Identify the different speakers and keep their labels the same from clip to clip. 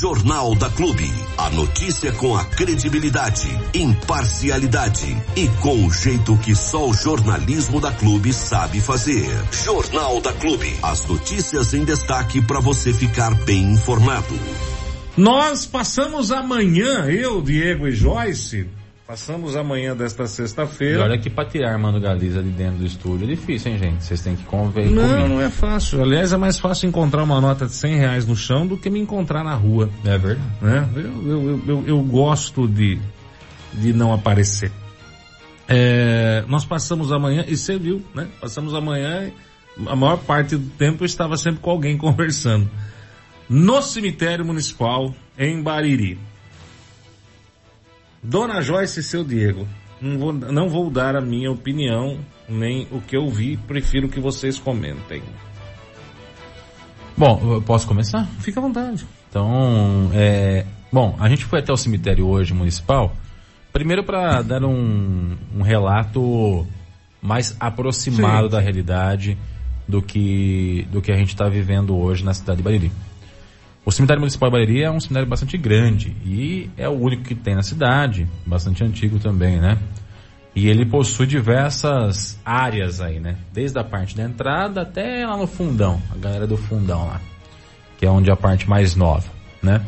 Speaker 1: Jornal da Clube. A notícia com a credibilidade, imparcialidade e com o jeito que só o jornalismo da Clube sabe fazer. Jornal da Clube. As notícias em destaque para você ficar bem informado.
Speaker 2: Nós passamos amanhã, eu, Diego e Joyce, Passamos amanhã desta sexta-feira.
Speaker 3: olha que pra tirar Armando Galiza de dentro do estúdio é difícil, hein, gente? Vocês têm que conver
Speaker 2: Não, comigo. não é fácil. Aliás, é mais fácil encontrar uma nota de 100 reais no chão do que me encontrar na rua.
Speaker 3: É verdade.
Speaker 2: Né? Eu, eu, eu, eu gosto de, de não aparecer. É, nós passamos amanhã, e você viu, né? Passamos amanhã, a maior parte do tempo eu estava sempre com alguém conversando. No cemitério municipal, em Bariri. Dona Joyce e seu Diego, não vou, não vou dar a minha opinião, nem o que eu vi, prefiro que vocês comentem.
Speaker 3: Bom, eu posso começar?
Speaker 2: Fica à vontade.
Speaker 3: Então, é, bom, a gente foi até o cemitério hoje municipal, primeiro para dar um, um, relato mais aproximado sim, da realidade do que, do que a gente está vivendo hoje na cidade de Bariri. O cemitério municipal de Bariri é um cemitério bastante grande e é o único que tem na cidade, bastante antigo também, né? E ele possui diversas áreas aí, né? Desde a parte da entrada até lá no fundão, a galera do fundão lá, que é onde é a parte mais nova, né?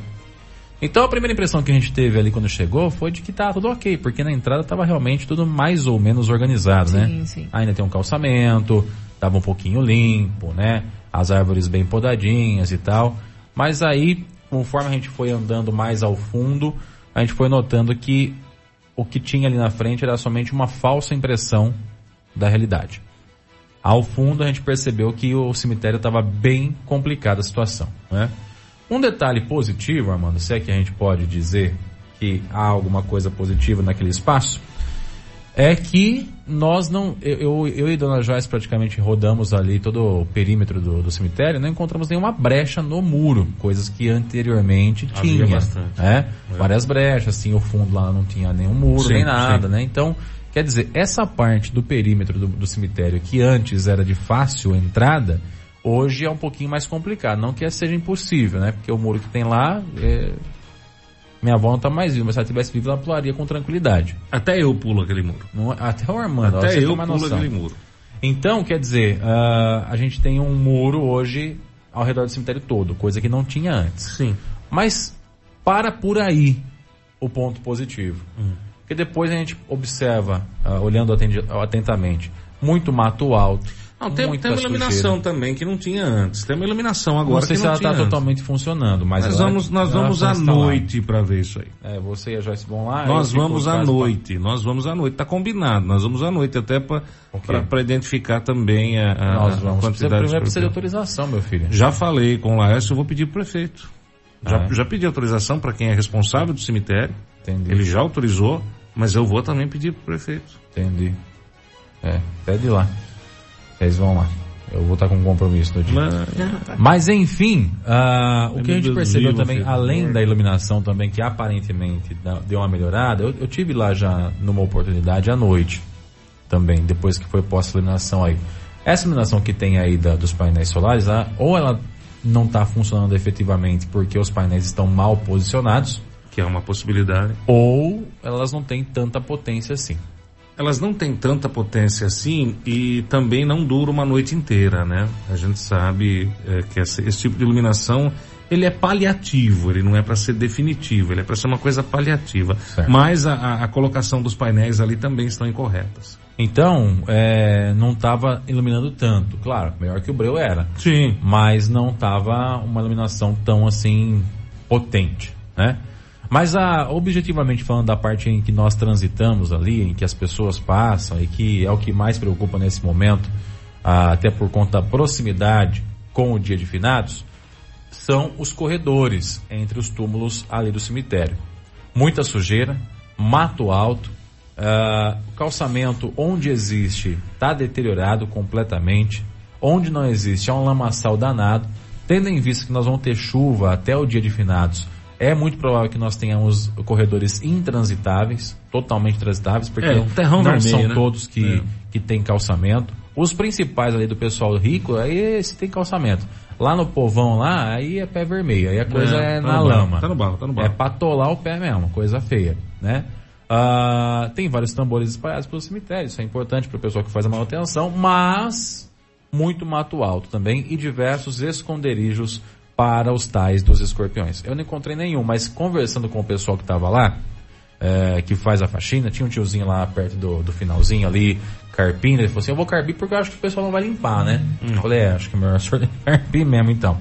Speaker 3: Então a primeira impressão que a gente teve ali quando chegou foi de que tá tudo ok, porque na entrada tava realmente tudo mais ou menos organizado,
Speaker 4: sim,
Speaker 3: né?
Speaker 4: Sim.
Speaker 3: Ainda tem um calçamento, tava um pouquinho limpo, né? As árvores bem podadinhas e tal. Mas aí, conforme a gente foi andando mais ao fundo, a gente foi notando que o que tinha ali na frente era somente uma falsa impressão da realidade. Ao fundo a gente percebeu que o cemitério estava bem complicada a situação. Né? Um detalhe positivo, Armando, se é que a gente pode dizer que há alguma coisa positiva naquele espaço, é que nós não, eu, eu e Dona Joyce praticamente rodamos ali todo o perímetro do, do cemitério, não encontramos nenhuma brecha no muro, coisas que anteriormente
Speaker 2: Havia
Speaker 3: tinha,
Speaker 2: bastante.
Speaker 3: né? É. Várias brechas, assim, o fundo lá não tinha nenhum muro, sim, nem nada, sim. né? Então, quer dizer, essa parte do perímetro do, do cemitério que antes era de fácil entrada, hoje é um pouquinho mais complicado. Não que seja impossível, né? Porque o muro que tem lá é, minha avó não tá mais viva, mas se ela tivesse viva, ela pularia com tranquilidade.
Speaker 2: Até eu pulo aquele muro.
Speaker 3: Não, até o Armando,
Speaker 2: até eu pulo noção. aquele muro.
Speaker 3: Então, quer dizer, uh, a gente tem um muro hoje ao redor do cemitério todo, coisa que não tinha antes.
Speaker 2: Sim.
Speaker 3: Mas para por aí o ponto positivo. Hum. Porque depois a gente observa, uh, olhando atentamente, muito mato alto,
Speaker 2: não, tem, tem uma iluminação sujeira. também que não tinha antes. Tem uma iluminação agora não sei
Speaker 3: se
Speaker 2: ela
Speaker 3: está totalmente funcionando, mas
Speaker 2: nós vamos, nós vamos à noite para ver isso aí.
Speaker 3: É, você e a Joyce vão lá.
Speaker 2: Nós vamos à noite, pra... nós vamos à noite, tá combinado. Nós vamos à noite até para okay. identificar também a, a,
Speaker 3: nós vamos.
Speaker 2: a quantidade.
Speaker 3: Primeiro precisa de autorização, meu filho.
Speaker 2: Já falei com o Laércio, eu vou pedir pro prefeito. Já, ah, é? já pedi autorização para quem é responsável do cemitério.
Speaker 3: Entendi.
Speaker 2: Ele já autorizou, mas eu vou também pedir pro prefeito.
Speaker 3: Entendi. É, pede lá. Vocês vão lá. Eu vou estar com um compromisso no dia. Mas, Mas enfim, uh, o que a gente percebeu também, além da iluminação também, que aparentemente deu uma melhorada, eu, eu tive lá já numa oportunidade à noite também, depois que foi posta a iluminação aí. Essa iluminação que tem aí da, dos painéis solares, ou ela não está funcionando efetivamente porque os painéis estão mal posicionados,
Speaker 2: que é uma possibilidade,
Speaker 3: ou elas não têm tanta potência assim
Speaker 2: elas não têm tanta potência assim e também não dura uma noite inteira, né? A gente sabe é, que esse, esse, tipo de iluminação ele é paliativo, ele não é para ser definitivo, ele é para ser uma coisa paliativa. Certo. Mas a, a, colocação dos painéis ali também estão incorretas.
Speaker 3: Então, é, não estava iluminando tanto. Claro, melhor que o Breu era.
Speaker 2: Sim.
Speaker 3: Mas não estava uma iluminação tão assim potente, né? Mas a, objetivamente falando da parte em que nós transitamos ali, em que as pessoas passam e que é o que mais preocupa nesse momento, até por conta da proximidade com o dia de finados, são os corredores entre os túmulos ali do cemitério. Muita sujeira, mato alto, uh, calçamento onde existe está deteriorado completamente, onde não existe é um lamaçal danado, tendo em vista que nós vamos ter chuva até o dia de finados é muito provável que nós tenhamos corredores intransitáveis, totalmente transitáveis, porque é, não vermelho, são né? todos que, é. que têm calçamento. Os principais ali do pessoal rico, aí se tem calçamento. Lá no povão lá, aí é pé vermelho, aí a coisa é,
Speaker 2: tá
Speaker 3: na
Speaker 2: no barro,
Speaker 3: lama.
Speaker 2: Tá no barro, tá no
Speaker 3: É
Speaker 2: barro.
Speaker 3: pra atolar o pé mesmo, coisa feia, né? Ah, tem vários tambores espalhados pelo cemitério, isso é importante para o pessoal que faz a manutenção, mas muito mato alto também e diversos esconderijos para os tais dos escorpiões. Eu não encontrei nenhum, mas conversando com o pessoal que estava lá, é, que faz a faxina, tinha um tiozinho lá perto do, do finalzinho ali, carpindo, ele falou assim, eu vou carpir porque eu acho que o pessoal não vai limpar, né? Eu falei, é, acho que é melhor o carpir mesmo então.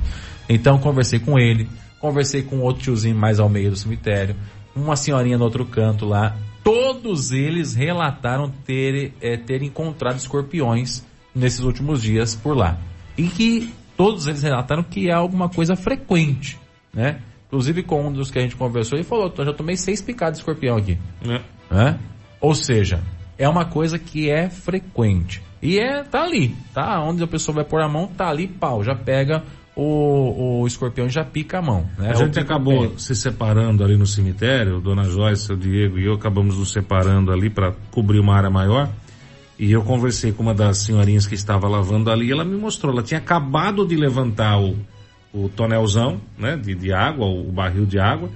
Speaker 3: Então conversei com ele, conversei com outro tiozinho mais ao meio do cemitério, uma senhorinha no outro canto lá, todos eles relataram ter, é, ter encontrado escorpiões nesses últimos dias por lá. E que todos eles relataram que é alguma coisa frequente, né? Inclusive com um dos que a gente conversou, ele falou, "Eu já tomei seis picadas de escorpião aqui.
Speaker 2: É.
Speaker 3: né? Ou seja, é uma coisa que é frequente. E é, tá ali, tá? Onde a pessoa vai pôr a mão, tá ali, pau, já pega o, o escorpião e já pica a mão. Né?
Speaker 2: A
Speaker 3: É
Speaker 2: gente acabou se separando ali no cemitério, Dona Joyce, o Diego e eu acabamos nos separando ali para cobrir uma área maior. E eu conversei com uma das senhorinhas que estava lavando ali e ela me mostrou, ela tinha acabado de levantar o, o tonelzão, né, de, de água, o, barril de água,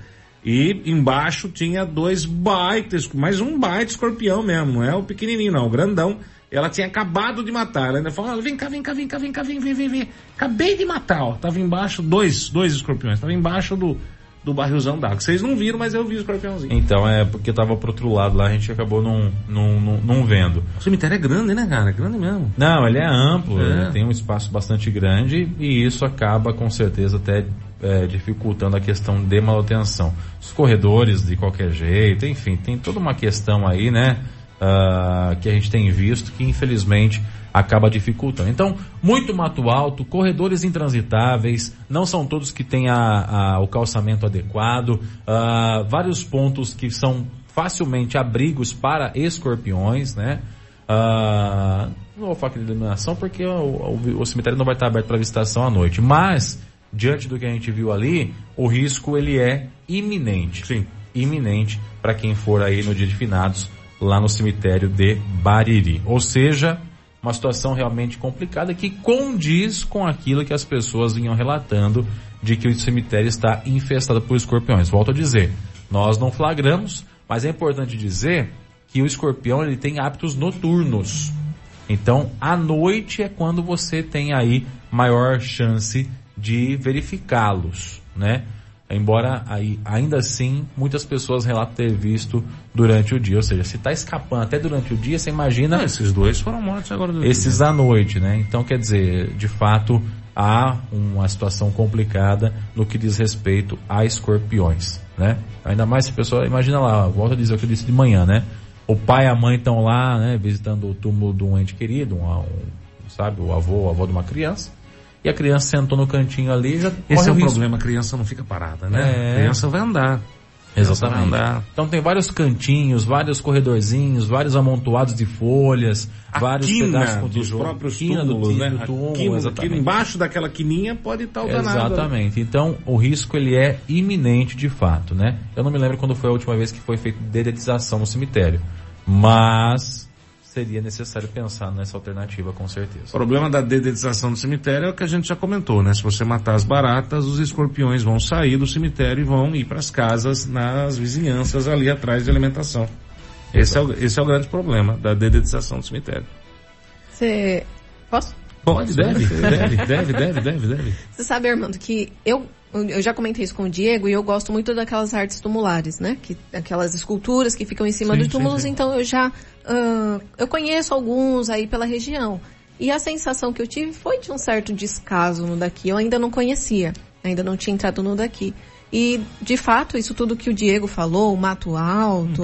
Speaker 2: e embaixo tinha dois baitas, mais um baita escorpião mesmo, não é o pequenininho não, o grandão. Ela tinha acabado de matar, ela ainda falou, "Ah, vem cá, vem cá, vem cá, vem cá, vem, vem, vem, vem. Acabei de matar, ó, tava embaixo, dois, dois escorpiões, tava embaixo do, do barrilzão d'água. Vocês não viram, mas eu vi o escorpiãozinho.
Speaker 3: Então, é porque tava pro outro lado lá, a gente acabou não, não, não, não vendo.
Speaker 2: O cemitério é grande, né, cara? É grande mesmo.
Speaker 3: Não, ele é amplo,
Speaker 2: É.
Speaker 3: tem um espaço bastante grande e isso acaba com certeza até é, dificultando a questão de manutenção. Os corredores de qualquer jeito, enfim, tem toda uma questão aí, né, ah, que a gente tem visto que infelizmente acaba dificultando. Então, muito mato alto, corredores intransitáveis, não são todos que têm a, a- o calçamento adequado, ah, vários pontos que são facilmente abrigos para escorpiões, né? Ah, não vou falar aqui de iluminação porque o, o- o cemitério não vai estar aberto para visitação à noite, mas diante do que a gente viu ali, o risco ele é iminente.
Speaker 2: Sim.
Speaker 3: Iminente para quem for aí no dia de finados lá no cemitério de Bariri. Ou seja, uma situação realmente complicada que condiz com aquilo que as pessoas vinham relatando de que o cemitério está infestado por escorpiões. Volto a dizer, nós não flagramos, mas é importante dizer que o escorpião ele tem hábitos noturnos. Então, à noite é quando você tem aí maior chance de verificá-los, né? Embora aí, ainda assim, muitas pessoas relatam ter visto durante o dia. Ou seja, se está escapando até durante o dia, você imagina
Speaker 2: Não, esses dois foram mortos agora. do-
Speaker 3: esses à noite, né? Então, quer dizer, de fato, há uma situação complicada no que diz respeito a escorpiões, né? Ainda mais se a pessoa, imagina lá, volta a dizer o que eu disse de manhã, né? O pai e a mãe estão lá, né, visitando o túmulo de um ente querido, um, um, sabe, o avô, o avô de uma criança, e a criança sentou no cantinho ali já
Speaker 2: Esse é o
Speaker 3: risco.
Speaker 2: problema, a criança não fica parada, né?
Speaker 3: É.
Speaker 2: A criança vai andar.
Speaker 3: Exatamente.
Speaker 2: Vai andar.
Speaker 3: Então tem vários cantinhos, vários corredorzinhos, vários amontoados de folhas,
Speaker 2: A
Speaker 3: vários
Speaker 2: quina
Speaker 3: pedaços
Speaker 2: dos próprios
Speaker 3: quina
Speaker 2: túmulos, né?
Speaker 3: do
Speaker 2: A
Speaker 3: túmulo,
Speaker 2: quina,
Speaker 3: exatamente.
Speaker 2: quina, embaixo daquela quininha pode estar o danado.
Speaker 3: Exatamente. Então, o risco ele é iminente de fato, né? Eu não me lembro quando foi a última vez que foi feita dedetização no cemitério, mas seria necessário pensar nessa alternativa com
Speaker 2: O
Speaker 3: certeza.
Speaker 2: problema da dedetização do cemitério é o que a gente já comentou, né? Se você matar as baratas, os escorpiões vão sair do cemitério e vão ir para as casas nas vizinhanças ali atrás de alimentação. Esse é, o, esse é o grande problema da dedetização do cemitério.
Speaker 4: Você. Posso?
Speaker 2: Pode, deve, deve, deve, deve, deve, deve.
Speaker 4: Você sabe, Armando, que eu, eu já comentei isso com o Diego e eu gosto muito daquelas artes tumulares, né? Que, aquelas esculturas que ficam em cima
Speaker 2: Sim,
Speaker 4: dos
Speaker 2: sim,
Speaker 4: túmulos,
Speaker 2: sim.
Speaker 4: então eu já. ah, eu conheço alguns aí pela região. E a sensação que eu tive foi de um certo descaso no daqui. Eu ainda não conhecia, ainda não tinha entrado no daqui. E, de fato, isso tudo que o Diego falou, o mato alto,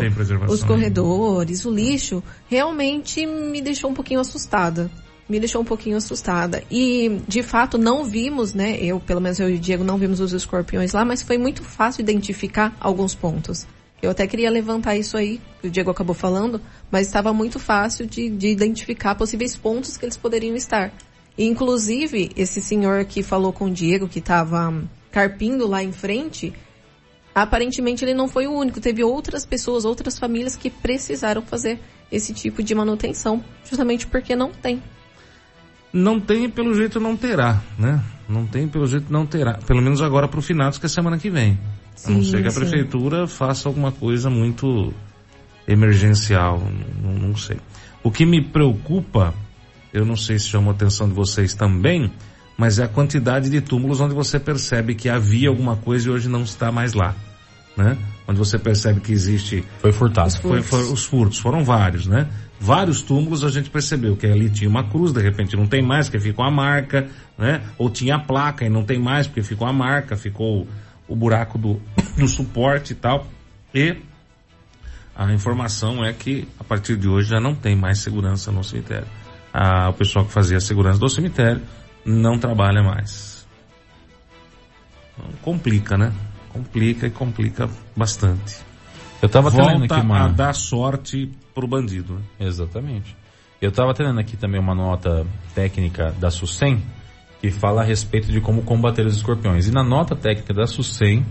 Speaker 4: os corredores, o lixo, realmente me deixou um pouquinho assustada. Me deixou um pouquinho assustada. E, de fato, não vimos, né? Eu, pelo menos eu e o Diego, não vimos os escorpiões lá, mas foi muito fácil identificar alguns pontos. Eu até queria levantar isso aí, que o Diego acabou falando, mas estava muito fácil de, de identificar possíveis pontos que eles poderiam estar. E, inclusive, esse senhor que falou com o Diego, que estava carpindo lá em frente, aparentemente ele não foi o único. Teve outras pessoas, outras famílias que precisaram fazer esse tipo de manutenção, justamente porque não tem.
Speaker 2: Não tem, pelo jeito não terá, né? Não tem, pelo jeito não terá. Pelo menos agora para o finados, que é semana que vem. Sim, a não ser que a prefeitura faça alguma coisa muito emergencial, não, não sei. O que me preocupa, eu não sei se chamou a atenção de vocês também, mas é a quantidade de túmulos onde você percebe que havia alguma coisa e hoje não está mais lá, né? Onde você percebe que existe...
Speaker 3: Foi furtado.
Speaker 2: Os furtos. Foi, foi, os furtos, foram vários, né? Vários túmulos a gente percebeu que ali tinha uma cruz, de repente não tem mais, porque ficou a marca, né? Ou tinha a placa e não tem mais, porque ficou a marca, ficou o buraco do, do suporte e tal. E a informação é que a partir de hoje já não tem mais segurança no cemitério. Ah, o pessoal que fazia a segurança do cemitério não trabalha mais. Então, complica, né? Complica e complica bastante.
Speaker 3: Eu estava lendo aqui
Speaker 2: a dar sorte pro bandido. Né?
Speaker 3: Exatamente. Eu estava tendo aqui também uma nota técnica da SUSEM que fala a respeito de como combater os escorpiões. E na nota técnica da SUSEM,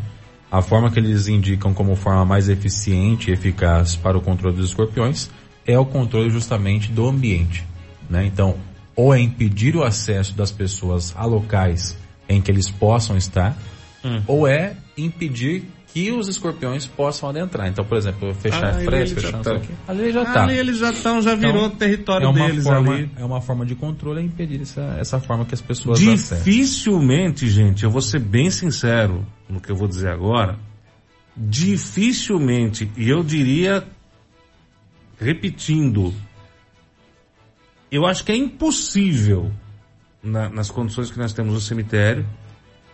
Speaker 3: a forma que eles indicam como forma mais eficiente e eficaz para o controle dos escorpiões é o controle justamente do ambiente. Né? Então, ou é impedir o acesso das pessoas a locais em que eles possam estar, hum. ou é impedir que os escorpiões possam adentrar. Então, por exemplo, fechar ah, frete, fechar
Speaker 2: tá. aqui. Ali já está. Ali eles já estão, já virou então, território
Speaker 3: é
Speaker 2: deles
Speaker 3: forma,
Speaker 2: ali.
Speaker 3: É uma forma de controle é impedir essa, essa forma que as pessoas
Speaker 2: Dificilmente, gente, eu vou ser bem sincero no que eu vou dizer agora, dificilmente, e eu diria, repetindo, eu acho que é impossível, na, nas condições que nós temos no cemitério,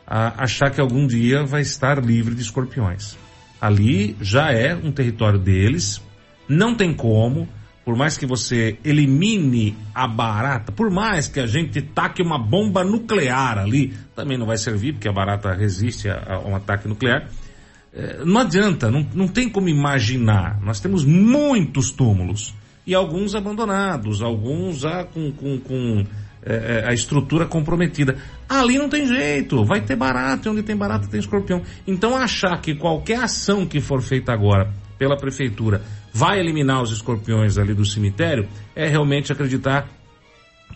Speaker 2: a achar que algum dia vai estar livre de escorpiões. Ali já é um território deles, não tem como, por mais que você elimine a barata, por mais que a gente taque uma bomba nuclear ali, também não vai servir, porque a barata resiste a, a um ataque nuclear. É, não adianta, não, não tem como imaginar. Nós temos muitos túmulos e alguns abandonados, alguns já com, com, com é, é, a estrutura comprometida. Ali não tem jeito, vai ter barato, e onde tem barato tem escorpião. Então achar que qualquer ação que for feita agora pela prefeitura vai eliminar os escorpiões ali do cemitério é realmente acreditar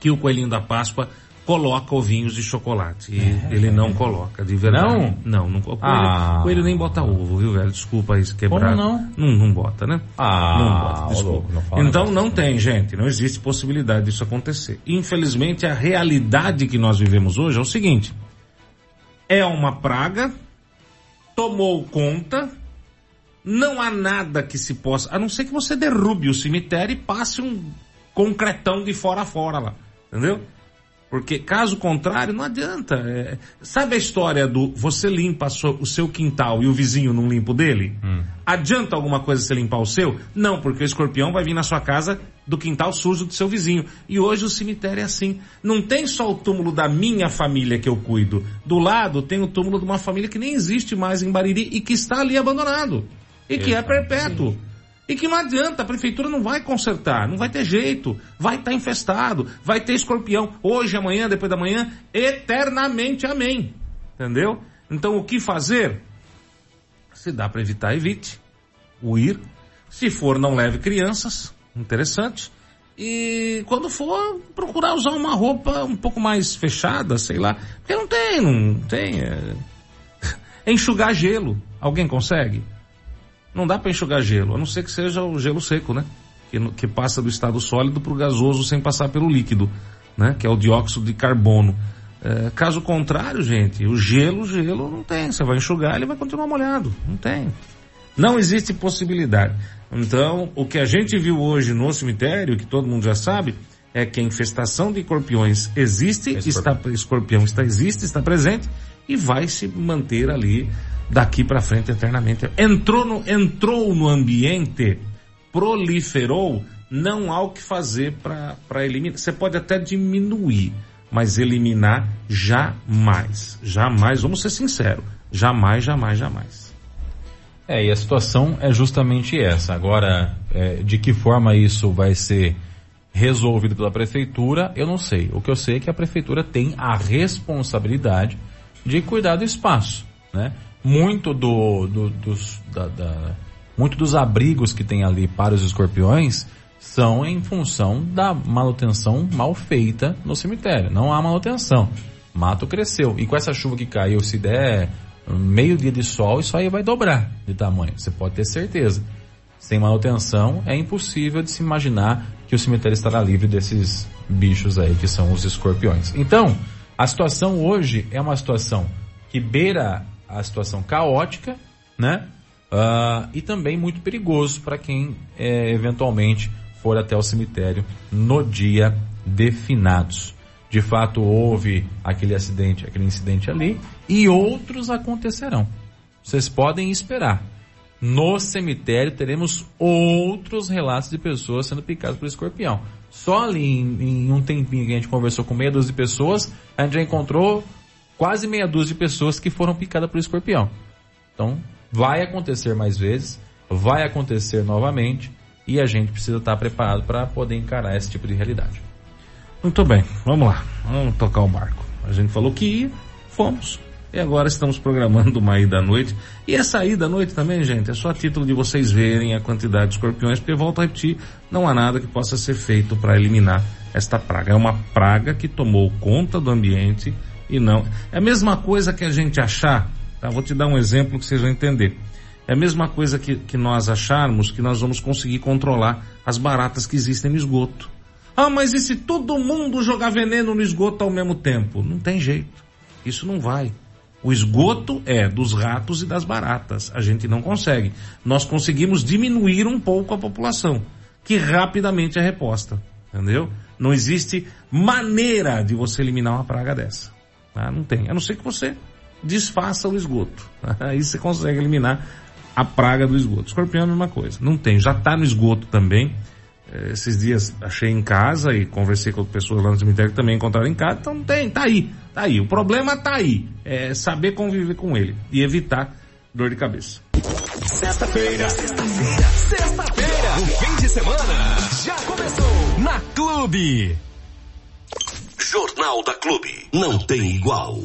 Speaker 2: que o coelhinho da Páscoa coloca ovinhos de chocolate. E é, ele não coloca, de verdade.
Speaker 3: Não?
Speaker 2: Não, não coelho, ah. coelho nem bota ovo, viu, velho? Desculpa aí se quebrar.
Speaker 3: Como não?
Speaker 2: Não, não bota, né?
Speaker 3: Ah,
Speaker 2: não bota, desculpa.
Speaker 3: Louco, não
Speaker 2: então não tem, gente, não existe possibilidade disso acontecer. Infelizmente, a realidade que nós vivemos hoje é o seguinte. É uma praga, tomou conta, não há nada que se possa, a não ser que você derrube o cemitério e passe um concretão de fora a fora lá, entendeu? Porque caso contrário, não adianta. É, sabe a história do você limpa o seu quintal e o vizinho não limpa o dele? Hum. Adianta alguma coisa você limpar o seu? Não, porque o escorpião vai vir na sua casa do quintal sujo do seu vizinho. E hoje o cemitério é assim. Não tem só o túmulo da minha família que eu cuido. Do lado tem o túmulo de uma família que nem existe mais em Bariri e que está ali abandonado. E que é perpétuo. E que não adianta, a prefeitura não vai consertar, não vai ter jeito, vai estar tá infestado, vai ter escorpião, hoje, amanhã, depois da manhã, eternamente, amém. Entendeu? Então o que fazer? Se dá para evitar, evite. O ir. Se for, não leve crianças, interessante. E quando for, procurar usar uma roupa um pouco mais fechada, sei lá. Porque não tem, não tem. É... Enxugar gelo. Alguém consegue? Não dá para enxugar gelo, a não ser que seja o gelo seco, né? Que, que passa do estado sólido para o gasoso sem passar pelo líquido, né? Que é o dióxido de carbono. É, caso contrário, gente, o gelo, gelo não tem. Você vai enxugar, ele vai continuar molhado. Não tem. Não existe possibilidade. Então, o que a gente viu hoje no cemitério, que todo mundo já sabe, é que a infestação de escorpiões existe, está, escorpião está, existe, está presente e vai se manter ali daqui para frente eternamente. Entrou no, entrou no ambiente, proliferou, não há o que fazer para eliminar. Você pode até diminuir, mas eliminar jamais. Jamais, vamos ser sinceros. Jamais, jamais, jamais.
Speaker 3: É, e a situação é justamente essa. Agora, é, de que forma isso vai ser resolvido pela prefeitura, eu não sei. O que eu sei é que a prefeitura tem a responsabilidade de cuidar do espaço, né? Muito do, do dos, da, da, muito dos abrigos que tem ali para os escorpiões são em função da manutenção mal feita no cemitério. Não há manutenção. Mato cresceu. E com essa chuva que caiu, se der meio dia de sol, isso aí vai dobrar de tamanho. Você pode ter certeza. Sem manutenção, é impossível de se imaginar que o cemitério estará livre desses bichos aí, que são os escorpiões. Então, a situação hoje é uma situação que beira a situação caótica, né? Uh, e também muito perigoso para quem é, eventualmente for até o cemitério no dia de finados. De fato, houve aquele acidente, aquele incidente ali, e outros acontecerão. Vocês podem esperar. No cemitério teremos outros relatos de pessoas sendo picadas por escorpião. Só ali em, em um tempinho que a gente conversou com meia dúzia de pessoas, a gente já encontrou quase meia dúzia de pessoas que foram picadas por escorpião. Então, vai acontecer mais vezes, vai acontecer novamente, e a gente precisa estar preparado para poder encarar esse tipo de realidade.
Speaker 2: Muito bem, vamos lá, vamos tocar o barco. A gente falou que ia, fomos. E agora estamos programando uma ida à noite. E essa ida à noite também, gente, é só a título de vocês verem a quantidade de escorpiões, porque volto a repetir, não há nada que possa ser feito para eliminar esta praga. É uma praga que tomou conta do ambiente e não. É a mesma coisa que a gente achar, tá? Vou te dar um exemplo que vocês vão entender. É a mesma coisa que, que nós acharmos que nós vamos conseguir controlar as baratas que existem no esgoto. Ah, mas e se todo mundo jogar veneno no esgoto ao mesmo tempo? Não tem jeito. Isso não vai. O esgoto é dos ratos e das baratas. A gente não consegue. Nós conseguimos diminuir um pouco a população, que rapidamente é reposta. Entendeu? Não existe maneira de você eliminar uma praga dessa. Tá? Não tem. A não ser que você desfaça o esgoto. Aí você consegue eliminar a praga do esgoto. Escorpião é a mesma coisa. Não tem. Já está no esgoto também. É, esses dias achei em casa e conversei com pessoas lá no cemitério que também encontraram em casa. Então não tem, tá aí. Tá aí. O problema tá aí. É saber conviver com ele e evitar dor de cabeça.
Speaker 1: Sexta-feira. Sexta-feira. Sexta-feira. O fim de semana já começou na Clube. Jornal da Clube. Não tem igual.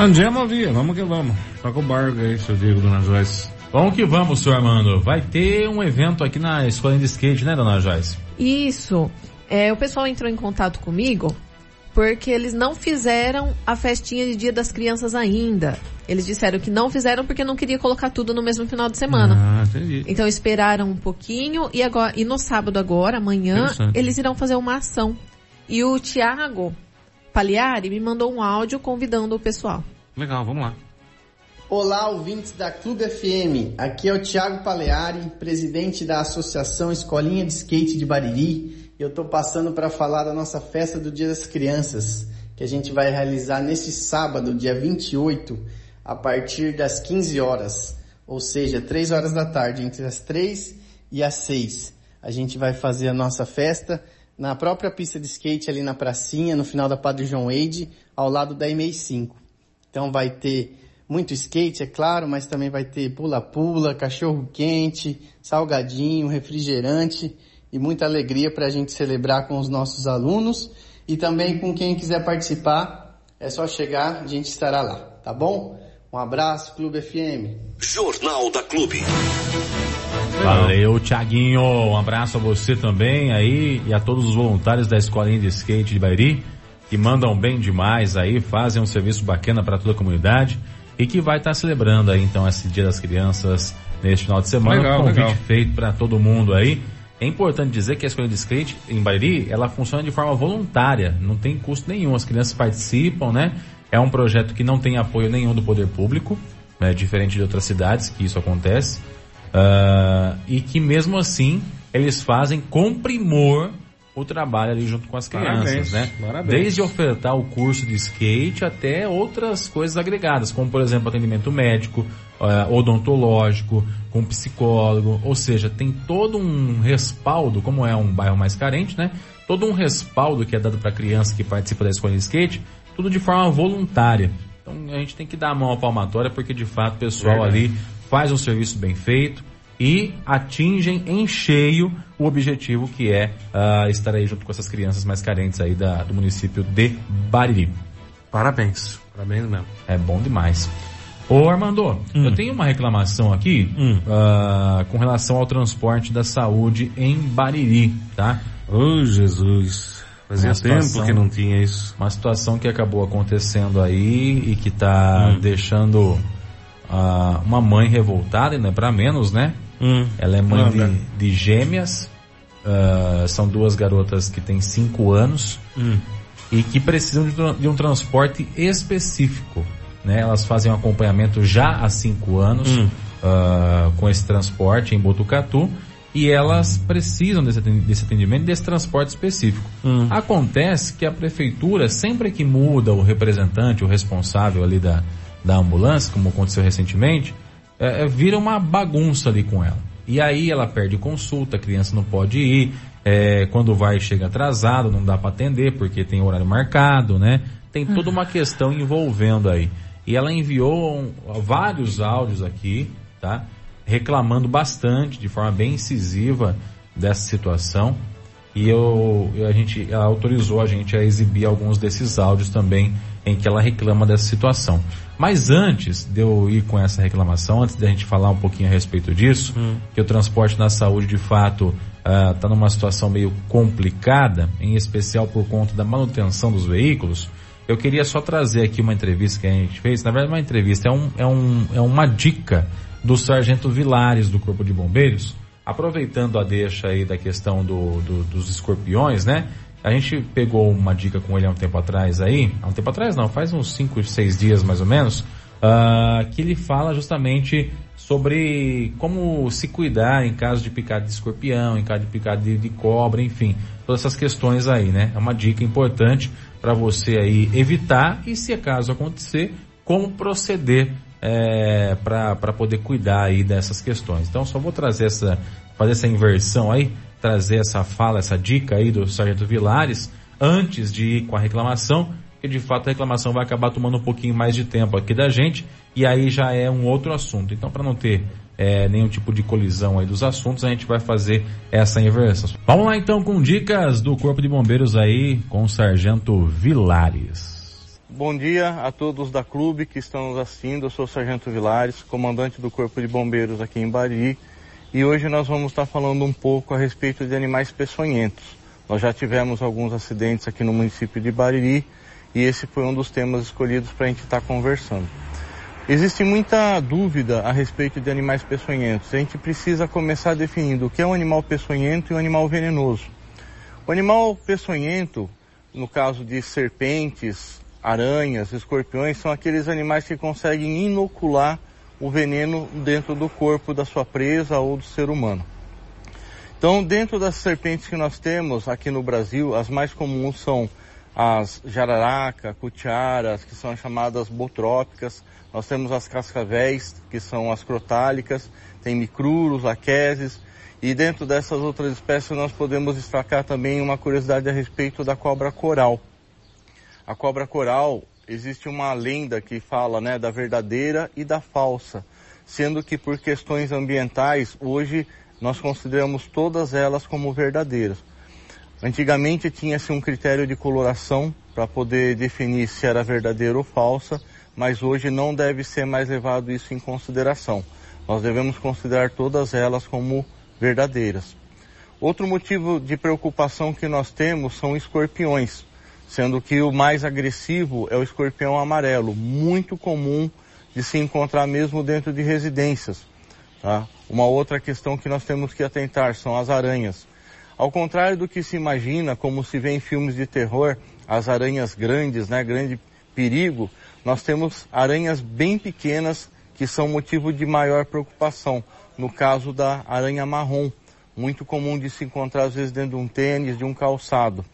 Speaker 2: Andemos via, vamos que vamos. Toca o barco aí, seu Diego, dona Joyce.
Speaker 3: Vamos que vamos, senhor Armando. Vai ter um evento aqui na escola de skate, né, dona Joyce?
Speaker 4: Isso. É, o pessoal entrou em contato comigo porque eles não fizeram a festinha de Dia das Crianças ainda. Eles disseram que não fizeram porque não queria colocar tudo no mesmo final de semana.
Speaker 2: Ah, entendi.
Speaker 4: Então esperaram um pouquinho e agora e no sábado agora, amanhã, eles irão fazer uma ação. E o Tiago Paliari me mandou um áudio convidando o pessoal.
Speaker 2: Legal, vamos lá.
Speaker 5: Olá, ouvintes da Clube FM. Aqui é o Thiago Paleari, presidente da Associação Escolinha de Skate de Bariri. Eu estou passando para falar da nossa festa do Dia das Crianças, que a gente vai realizar neste sábado, dia 28, a partir das 15 horas, ou seja, 3 horas da tarde, entre as 3 e as 6. A gente vai fazer a nossa festa na própria pista de skate ali na pracinha, no final da Padre João Eide, ao lado da EMEI 5. Então vai ter muito skate, é claro, mas também vai ter pula-pula, cachorro quente, salgadinho, refrigerante e muita alegria para a gente celebrar com os nossos alunos e também com quem quiser participar, é só chegar, a gente estará lá, tá bom? Um abraço, Clube FM.
Speaker 1: Jornal da Clube.
Speaker 3: Valeu, Tiaguinho. Um abraço a você também aí e a todos os voluntários da Escolinha de Skate de Bairi que mandam bem demais aí, fazem um serviço bacana para toda a comunidade e que vai estar tá celebrando aí então esse Dia das Crianças neste final de semana.
Speaker 2: Legal,
Speaker 3: convite
Speaker 2: legal.
Speaker 3: feito para todo mundo aí. É importante dizer que a escola de skate em Bairi, ela funciona de forma voluntária, não tem custo nenhum, as crianças participam, né? É um projeto que não tem apoio nenhum do poder público, né? diferente de outras cidades que isso acontece, uh, e que mesmo assim eles fazem com primor o trabalho ali junto com as crianças,
Speaker 2: Parabéns,
Speaker 3: né?
Speaker 2: parabéns.
Speaker 3: Desde ofertar o curso de skate até outras coisas agregadas, como por exemplo atendimento médico, eh, odontológico, com psicólogo, ou seja, tem todo um respaldo, como é um bairro mais carente, né? Todo um respaldo que é dado para a criança que participa da escola de skate, tudo de forma voluntária. Então a gente tem que dar a mão à palmatória porque de fato o pessoal
Speaker 2: Verdade.
Speaker 3: ali faz um serviço bem feito e atingem em cheio o objetivo que é ah, estar aí junto com essas crianças mais carentes aí da- do município de Bariri.
Speaker 2: Parabéns. Parabéns mesmo.
Speaker 3: É bom demais. Ô Armando, hum. eu tenho uma reclamação aqui hum. uh, com relação ao transporte da saúde em Bariri, tá?
Speaker 2: Ô oh, Jesus, fazia tempo que não tinha isso.
Speaker 3: Uma situação que acabou acontecendo aí e que tá hum. deixando uh, uma mãe revoltada, e não é pra menos, né? Hum. Ela é mãe de, de, gêmeas, uh, são duas garotas que têm cinco anos hum. e que precisam de, de um transporte específico né? Elas fazem um acompanhamento já há cinco anos hum. uh, com esse transporte em Botucatu e elas precisam desse, desse atendimento, desse transporte específico. Hum. Acontece que a prefeitura, sempre que muda o representante, o responsável ali da, da ambulância, como aconteceu recentemente, é, é, vira uma bagunça ali com ela. E aí ela perde consulta, a criança não pode ir, é, quando vai chega atrasado, não dá para atender porque tem horário marcado, né? Tem toda uma questão envolvendo aí. E ela enviou vários áudios aqui, tá? Reclamando bastante, de forma bem incisiva dessa situação. E eu, a gente ela autorizou a gente a exibir alguns desses áudios também em que ela reclama dessa situação. Mas antes de eu ir com essa reclamação, antes da gente falar um pouquinho a respeito disso, hum. que o transporte na saúde de fato está uh, numa situação meio complicada, em especial por conta da manutenção dos veículos, eu queria só trazer aqui uma entrevista que a gente fez. Na verdade, uma entrevista é, um, é, um, é uma dica do Sargento Vilares do Corpo de Bombeiros, aproveitando a deixa aí da questão do, do, dos escorpiões, né? A gente pegou uma dica com ele há um tempo atrás aí, há um tempo atrás não, faz uns 5, 6 dias mais ou menos, uh, que ele fala justamente sobre como se cuidar em caso de picada de escorpião, em caso de picada de, de cobra, enfim, todas essas questões aí, né? É uma dica importante para você aí evitar e se acaso acontecer, como proceder é, para poder cuidar aí dessas questões. Então só vou trazer essa, fazer essa inversão aí, trazer essa fala, essa dica aí do Sargento Vilares, antes de ir com a reclamação, que de fato a reclamação vai acabar tomando um pouquinho mais de tempo aqui da gente, e aí já é um outro assunto. Então para não ter é, nenhum tipo de colisão aí dos assuntos, a gente vai fazer essa inversão. Vamos lá então com dicas do Corpo de Bombeiros aí com o Sargento Vilares.
Speaker 6: Bom dia a todos da clube que estão nos assistindo. Eu sou o Sargento Vilares, comandante do Corpo de Bombeiros aqui em Bariri. E hoje nós vamos estar falando um pouco a respeito de animais peçonhentos. Nós já tivemos alguns acidentes aqui no município de Bariri e esse foi um dos temas escolhidos para a gente estar conversando. Existe muita dúvida a respeito de animais peçonhentos. A gente precisa começar definindo o que é um animal peçonhento e um animal venenoso. O animal peçonhento, no caso de serpentes, aranhas, escorpiões, são aqueles animais que conseguem inocular o veneno dentro do corpo da sua presa ou do ser humano. Então, dentro das serpentes que nós temos aqui no Brasil, as mais comuns são as jararaca, cutiaras, que são chamadas botrópicas, nós temos as cascavéis, que são as crotálicas, tem micruros, laqueses, e dentro dessas outras espécies nós podemos destacar também uma curiosidade a respeito da cobra coral. A cobra coral, existe uma lenda que fala né, da verdadeira e da falsa, sendo que por questões ambientais, hoje nós consideramos todas elas como verdadeiras. Antigamente tinha-se um critério de coloração para poder definir se era verdadeira ou falsa, mas hoje não deve ser mais levado isso em consideração. Nós devemos considerar todas elas como verdadeiras. Outro motivo de preocupação que nós temos são escorpiões, sendo que o mais agressivo é o escorpião amarelo, muito comum de se encontrar mesmo dentro de residências. Tá? Uma outra questão que nós temos que atentar são as aranhas. Ao contrário do que se imagina, como se vê em filmes de terror, as aranhas grandes, né, grande perigo, nós temos aranhas bem pequenas que são motivo de maior preocupação. No caso da aranha marrom, muito comum de se encontrar às vezes dentro de um tênis, de um calçado.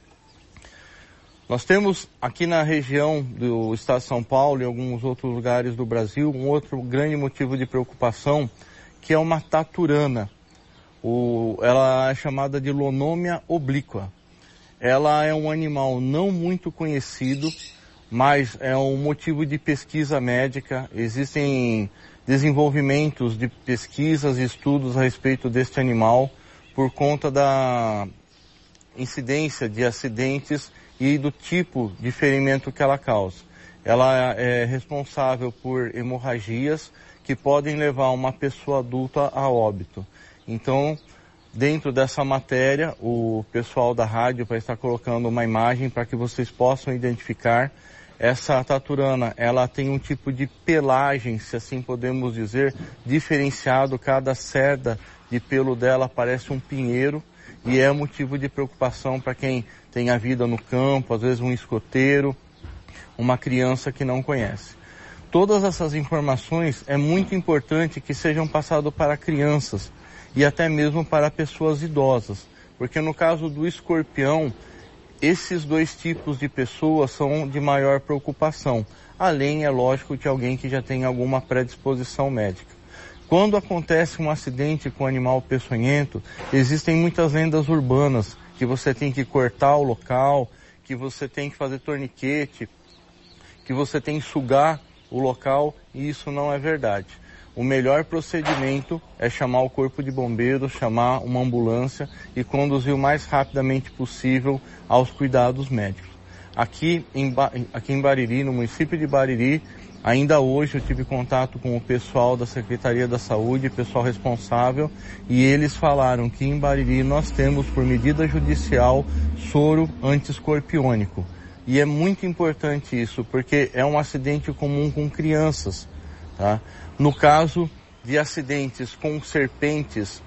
Speaker 6: Nós temos aqui na região do estado de São Paulo e alguns outros lugares do Brasil um outro grande motivo de preocupação que é uma taturana. O, ela é chamada de Lonomia oblíqua. Ela é um animal não muito conhecido, mas é um motivo de pesquisa médica. Existem desenvolvimentos de pesquisas e estudos a respeito deste animal por conta da incidência de acidentes e do tipo de ferimento que ela causa. ela é responsável por hemorragias que podem levar uma pessoa adulta a óbito. Então, dentro dessa matéria, o pessoal da rádio vai estar colocando uma imagem para que vocês possam identificar essa taturana. Ela tem um tipo de pelagem, se assim podemos dizer, diferenciado. Cada cerda de pelo dela parece um pinheiro e é motivo de preocupação para quem tem a vida no campo, às vezes um escoteiro, uma criança que não conhece. Todas essas informações é muito importante que sejam passadas para crianças e até mesmo para pessoas idosas, porque no caso do escorpião, esses dois tipos de pessoas são de maior preocupação, além, é lógico, de alguém que já tem alguma predisposição médica. Quando acontece um acidente com animal peçonhento, existem muitas lendas urbanas que você tem que cortar o local, que você tem que fazer torniquete, que você tem que sugar o local e isso não é verdade. O melhor procedimento é chamar o corpo de bombeiros, chamar uma ambulância e conduzir o mais rapidamente possível aos cuidados médicos. Aqui em, aqui em Bariri, no município de Bariri, ainda hoje eu tive contato com o pessoal da Secretaria da Saúde, pessoal responsável, e eles falaram que em Bariri nós temos, por medida judicial, soro antiescorpiônico. E é muito importante isso, porque é um acidente comum com crianças. Tá? No caso de acidentes com serpentes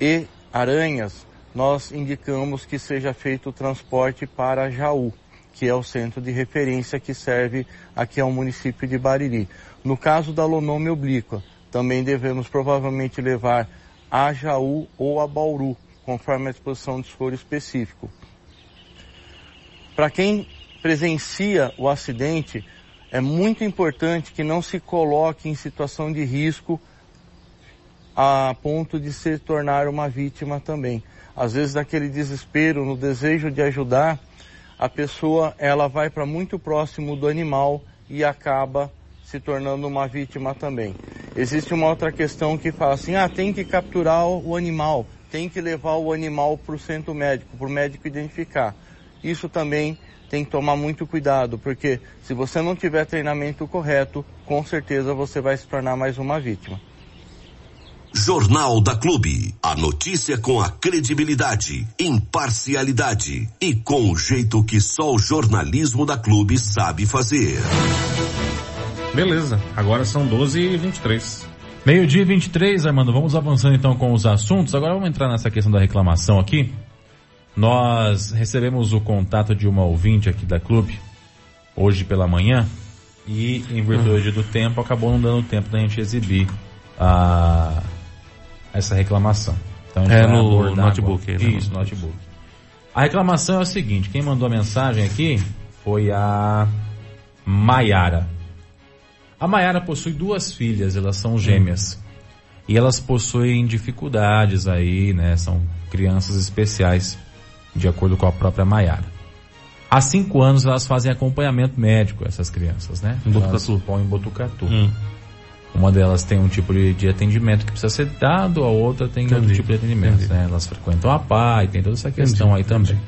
Speaker 6: e aranhas, nós indicamos que seja feito o transporte para Jaú, que é o centro de referência que serve aqui ao município de Bariri. No caso da lonome oblíqua, também devemos provavelmente levar a Jaú ou a Bauru, conforme a disposição de esforço específico. Para quem presencia o acidente, é muito importante que não se coloque em situação de risco a ponto de se tornar uma vítima também. Às vezes, naquele desespero, no desejo de ajudar, a pessoa ela vai para muito próximo do animal e acaba se tornando uma vítima também. Existe uma outra questão que fala assim: ah, tem que capturar o animal, tem que levar o animal para o centro médico, para o médico identificar. Isso também tem que tomar muito cuidado, porque se você não tiver treinamento correto, com certeza você vai se tornar mais uma vítima.
Speaker 1: Jornal da Clube. A notícia com a credibilidade, imparcialidade e com o jeito que só o jornalismo da Clube sabe fazer.
Speaker 2: Beleza, agora são 12 e 23.
Speaker 3: Meio-dia e 23, Armando. Vamos avançando então com os assuntos. Agora vamos entrar nessa questão da reclamação aqui. Nós recebemos o contato de uma ouvinte aqui da clube, hoje pela manhã, e em virtude do tempo, acabou não dando tempo da gente exibir a, essa reclamação.
Speaker 2: Então, é no notebook.
Speaker 3: Né? Isso, no notebook. A reclamação é o seguinte, quem mandou a mensagem aqui foi a Maiara. A Maiara possui duas filhas, elas são gêmeas. Hum. E elas possuem dificuldades aí, né? São crianças especiais de acordo com a própria Maiara. Há cinco anos elas fazem acompanhamento médico, essas crianças, né?
Speaker 2: Em Botucatu.
Speaker 3: Elas em Botucatu. Hum. Uma delas tem um tipo de, de, atendimento que precisa ser dado, a outra tem Entendi. outro tipo de atendimento. Né? Elas frequentam a PAI, tem toda essa questão Entendi. aí também.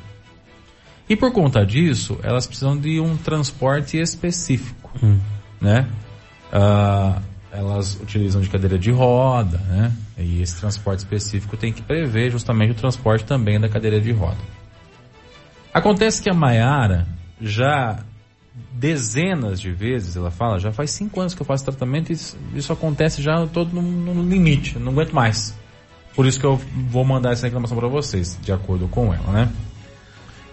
Speaker 3: E por conta disso, elas precisam de um transporte específico, hum. né? Uh, elas utilizam de cadeira de roda, né? E esse transporte específico tem que prever justamente o transporte também da cadeira de roda. Acontece que a Maiara já dezenas de vezes, ela fala, já faz cinco anos que eu faço tratamento e isso, isso acontece já todo no, no, limite, não aguento mais. Por isso que eu vou mandar essa reclamação para vocês, de acordo com ela, né?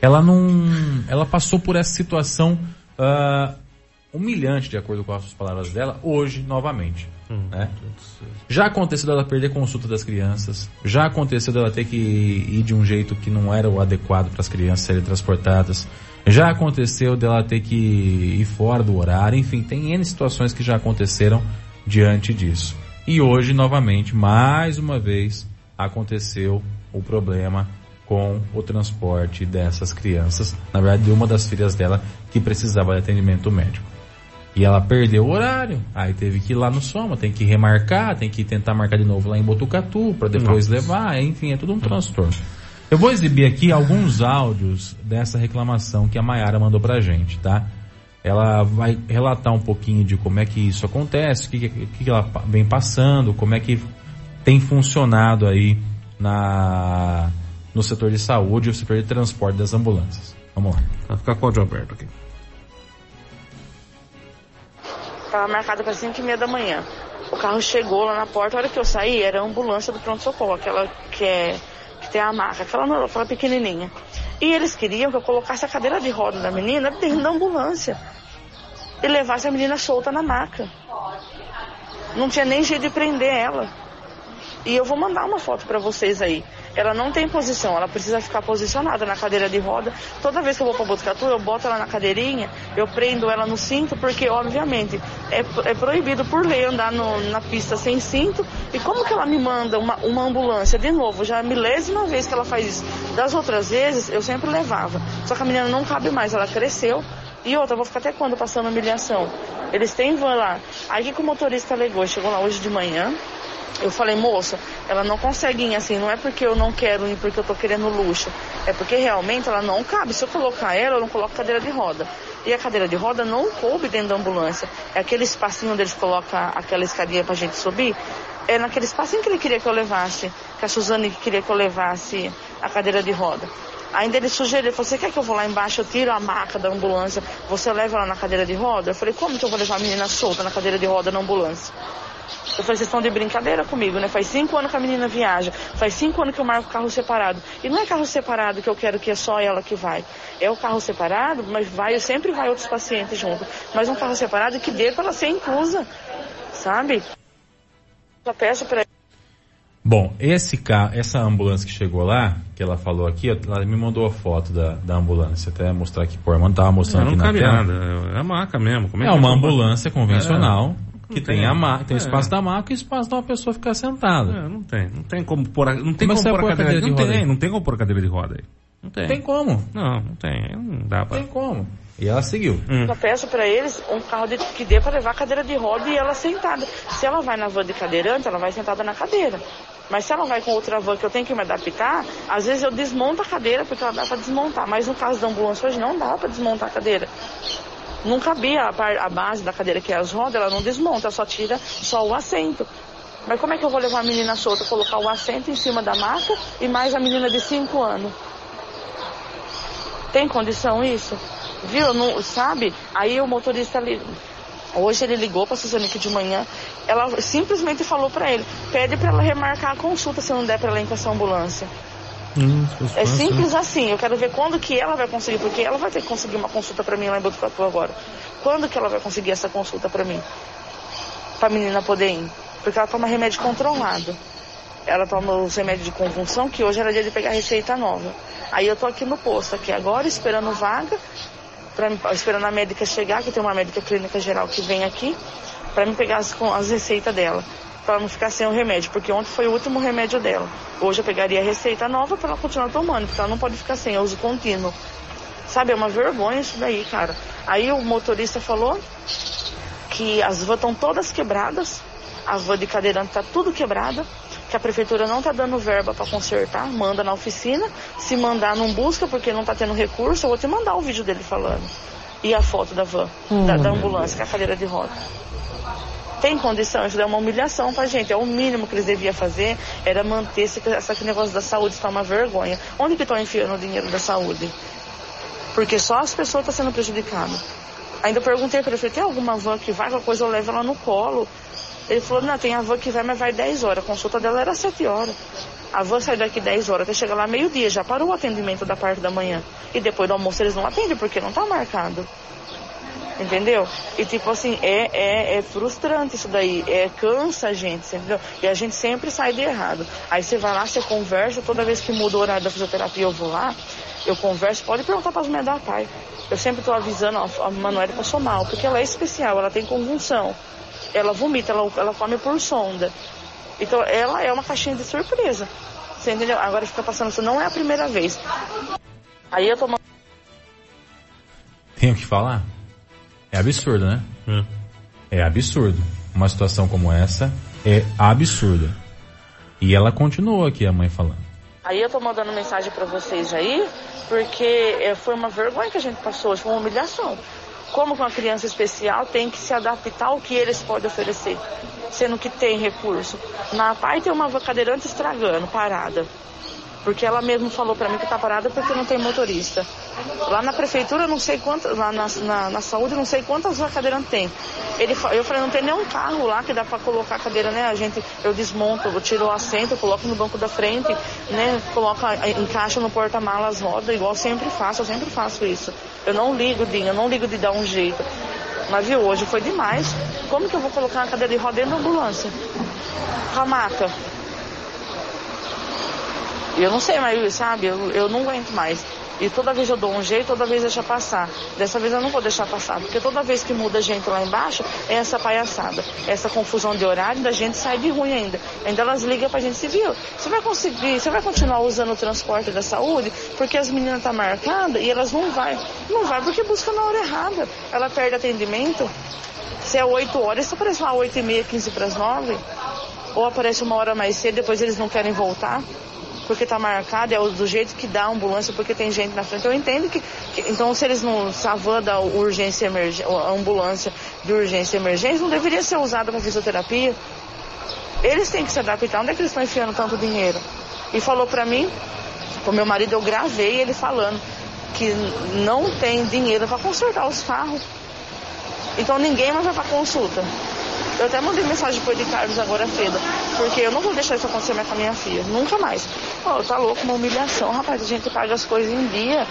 Speaker 3: Ela não, ela passou por essa situação uh, humilhante, de acordo com as palavras dela, hoje novamente. Hum, né? Já aconteceu dela perder consulta das crianças, já aconteceu dela ter que ir de um jeito que não era o adequado para as crianças serem transportadas, já aconteceu dela ter que ir fora do horário, enfim, tem N situações que já aconteceram diante disso. E hoje, novamente, mais uma vez, aconteceu o problema com o transporte dessas crianças, na verdade, de uma das filhas dela que precisava de atendimento médico. E ela perdeu o horário. Aí teve que ir lá no Soma, tem que remarcar, tem que tentar marcar de novo lá em Botucatu para depois Nossa. levar. Enfim, é tudo um transtorno. Eu vou exibir aqui alguns áudios dessa reclamação que a Mayara mandou pra gente, tá? ela vai relatar um pouquinho de como é que isso acontece, o que, que, que ela vem passando, como é que tem funcionado aí na, no setor de saúde e o setor de transporte das ambulâncias. Vamos lá.
Speaker 2: Vai ficar com o áudio aberto aqui.
Speaker 7: Estava marcada para 5 e meia da manhã. O carro chegou lá na porta, a hora que eu saí, era a ambulância do pronto-socorro, aquela que é tem a maca, aquela, aquela pequenininha. E eles queriam que eu colocasse a cadeira de roda da menina dentro da ambulância e levasse a menina solta na maca. Não tinha nem jeito de prender ela. E eu vou mandar uma foto para vocês aí. Ela não tem posição, ela precisa ficar posicionada na cadeira de roda. Toda vez que eu vou para Botucatu, eu boto ela na cadeirinha, eu prendo ela no cinto, porque obviamente é, é proibido por lei andar no, na pista sem cinto. E como que ela me manda uma, uma ambulância de novo? Já é milésima vez que ela faz isso. Das outras vezes, eu sempre levava. Só que a menina não cabe mais, ela cresceu. E outra, vou ficar até quando passando humilhação? Eles têm van lá. Aí que o motorista alegou, chegou lá hoje de manhã, eu falei, moça, ela não consegue ir assim, não é porque eu não quero ir porque eu tô querendo luxo, é porque realmente ela não cabe. Se eu colocar ela, eu não coloco cadeira de roda. E a cadeira de roda não coube dentro da ambulância. É aquele espacinho onde eles colocam aquela escadinha pra gente subir. É naquele espacinho que ele queria que eu levasse, que a Suzane queria que eu levasse a cadeira de roda. Ainda ele sugeriu, você quer que eu vou lá embaixo, eu tiro a maca da ambulância, você leva ela na cadeira de roda? Eu falei, como que eu vou levar a menina solta na cadeira de roda na ambulância? Eu falei, vocês estão de brincadeira comigo, né? Faz cinco anos que a menina viaja, faz cinco anos que eu marco carro separado. E não é carro separado que eu quero que é só ela que vai. É o carro separado, mas vai, sempre vai outros pacientes junto. Mas um carro separado que dê para ela ser inclusa, sabe? Eu peço para
Speaker 3: Bom, esse carro, essa ambulância que chegou lá, que ela falou aqui, ela me mandou a foto da, da ambulância, até mostrar aqui, por mano tava mostrando
Speaker 2: não, não
Speaker 3: aqui na tela.
Speaker 2: Nada. É a maca mesmo. Como
Speaker 3: é,
Speaker 2: é,
Speaker 3: é uma ambulância convencional. Que tem, tem, a maca, tem o
Speaker 2: é.
Speaker 3: espaço da maca e o espaço de uma pessoa ficar sentada.
Speaker 2: É, não tem, não tem como pôr, a, não tem
Speaker 3: como,
Speaker 2: como pôr a cadeira,
Speaker 3: de
Speaker 2: não
Speaker 3: roda
Speaker 2: tem,
Speaker 3: aí?
Speaker 2: não tem como pôr a cadeira de roda aí. Não tem.
Speaker 3: Tem como?
Speaker 2: Não, não tem, não dá pra.
Speaker 3: Tem como. E ela seguiu.
Speaker 2: Hum.
Speaker 7: Eu peço para eles um carro de, que dê para levar a cadeira de roda e ela sentada. Se ela vai na van de cadeirante, ela vai sentada na cadeira. Mas se ela vai com outra van que eu tenho que me adaptar, às vezes eu desmonto a cadeira porque ela dá para desmontar. Mas no caso da ambulância hoje não dá para desmontar a cadeira. Não cabia a, par, a, base da cadeira que é as rodas, ela não desmonta, só tira só o assento. Mas como é que eu vou levar a menina solta, colocar o assento em cima da maca e mais a menina de 5 anos? Tem condição isso? Viu? Não, sabe? Aí o motorista ali. Hoje ele ligou para a Suzane aqui de manhã. Ela simplesmente falou para ele: pede para ela remarcar a consulta se não der para ela ir com essa ambulância.
Speaker 2: Hum,
Speaker 7: é simples assim. Eu quero ver quando que ela vai conseguir, porque ela vai ter que conseguir uma consulta para mim lá em Botucatu agora. Quando que ela vai conseguir essa consulta para mim? Pra menina poder ir. Porque ela toma remédio controlado. Ela toma os remédios de convulsão, que hoje era dia de pegar receita nova. Aí eu tô aqui no posto, aqui agora, esperando vaga, pra, esperando a médica chegar, que tem uma médica clínica geral que vem aqui, para me pegar as, as receitas dela para não ficar sem o remédio, porque ontem foi o último remédio dela. Hoje eu pegaria a receita nova para ela continuar tomando, porque ela não pode ficar sem, é uso contínuo. Sabe, é uma vergonha isso daí, cara. Aí o motorista falou que as vans estão todas quebradas, a van de cadeirante tá tudo quebrada, que a prefeitura não tá dando verba para consertar, manda na oficina, se mandar não busca porque não tá tendo recurso, eu vou te mandar o vídeo dele falando. E a foto da van,
Speaker 2: Hum,
Speaker 7: da, da ambulância, com a cadeira de roda tem condição, isso é uma humilhação pra gente. É o mínimo que eles deviam fazer, era manter esse, esse negócio da saúde, está uma vergonha. Onde que estão enfiando o dinheiro da saúde? Porque só as pessoas estão sendo prejudicadas. Ainda perguntei para ele, falei, tem alguma van que vai, qualquer coisa eu levo ela no colo. Ele falou, não, tem a van que vai, mas vai 10 horas. A consulta dela era 7 horas. A van sai daqui 10 horas, até chegar lá meio-dia, já parou o atendimento da parte da manhã. E depois do almoço eles não atendem, porque não está marcado. Entendeu? E tipo assim, é, é, é frustrante isso daí. É, cansa a gente, entendeu? E a gente sempre sai de errado. Aí você vai lá, você conversa, toda vez que muda o horário da fisioterapia eu vou lá, eu converso, pode perguntar para as mulheres da pai. Eu sempre estou avisando, ó, a Manuela passou mal, porque ela é especial, ela tem convulsão. Ela vomita, ela, ela come por sonda. Então ela é uma caixinha de surpresa. Você entendeu? Agora fica passando isso, não é a primeira vez. Aí eu tô
Speaker 3: Tenho que falar? É absurdo, né?
Speaker 2: Hum.
Speaker 3: É absurdo. Uma situação como essa é absurda. E ela continuou aqui, a mãe falando.
Speaker 7: Aí eu tô mandando mensagem para vocês aí, porque é, foi uma vergonha que a gente passou, foi uma humilhação. como uma criança especial tem que se adaptar ao que eles podem oferecer, sendo que tem recurso. Na PAI tem uma cadeirante estragando, parada. Porque ela mesmo falou para mim que tá parada porque não tem motorista. Lá na prefeitura, não sei quantas, lá na, na, na saúde, não sei quantas cadeirantes tem. Ele, eu falei, não tem nenhum carro lá que dá para colocar a cadeira, né? A gente, eu desmonto, eu tiro o assento, coloco no banco da frente, né? Coloco, encaixa no porta-malas, roda, igual sempre faço, eu sempre faço isso. Eu não ligo, Dinho, eu não ligo de dar um jeito. Mas viu, hoje foi demais. Como que eu vou colocar uma cadeira de roda dentro da ambulância? Com a maca. Eu não sei mais, sabe? Eu, eu não aguento mais. E toda vez eu dou um jeito, toda vez deixa passar. Dessa vez eu não vou deixar passar, porque toda vez que muda gente lá embaixo, é essa palhaçada. Essa confusão de horário da gente sai de ruim ainda. Ainda elas ligam pra gente, se viu? Você vai conseguir, você vai continuar usando o transporte da saúde, porque as meninas tá marcadas e elas não vai. Não vai porque busca na hora errada. Ela perde atendimento. Se é 8 horas, se aparece lá 8 e meia, 15 para as 9, ou aparece uma hora mais cedo, depois eles não querem voltar porque está marcado, é do jeito que dá a ambulância, porque tem gente na frente. Eu entendo que, que então se eles não, se a van da urgência emergência, ambulância de urgência e emergência não deveria ser usada para fisioterapia. Eles têm que se adaptar. Onde é que eles estão enfiando tanto dinheiro? E falou para mim, o meu marido, eu gravei ele falando que não tem dinheiro para consertar os carros. Então ninguém mais vai para consulta. Eu até mandei mensagem pro Edi Carlos agora cedo, porque eu não vou deixar isso acontecer mais com a minha filha, nunca mais. Oh, tá louco, uma humilhação, rapaz, a gente paga as coisas em dia,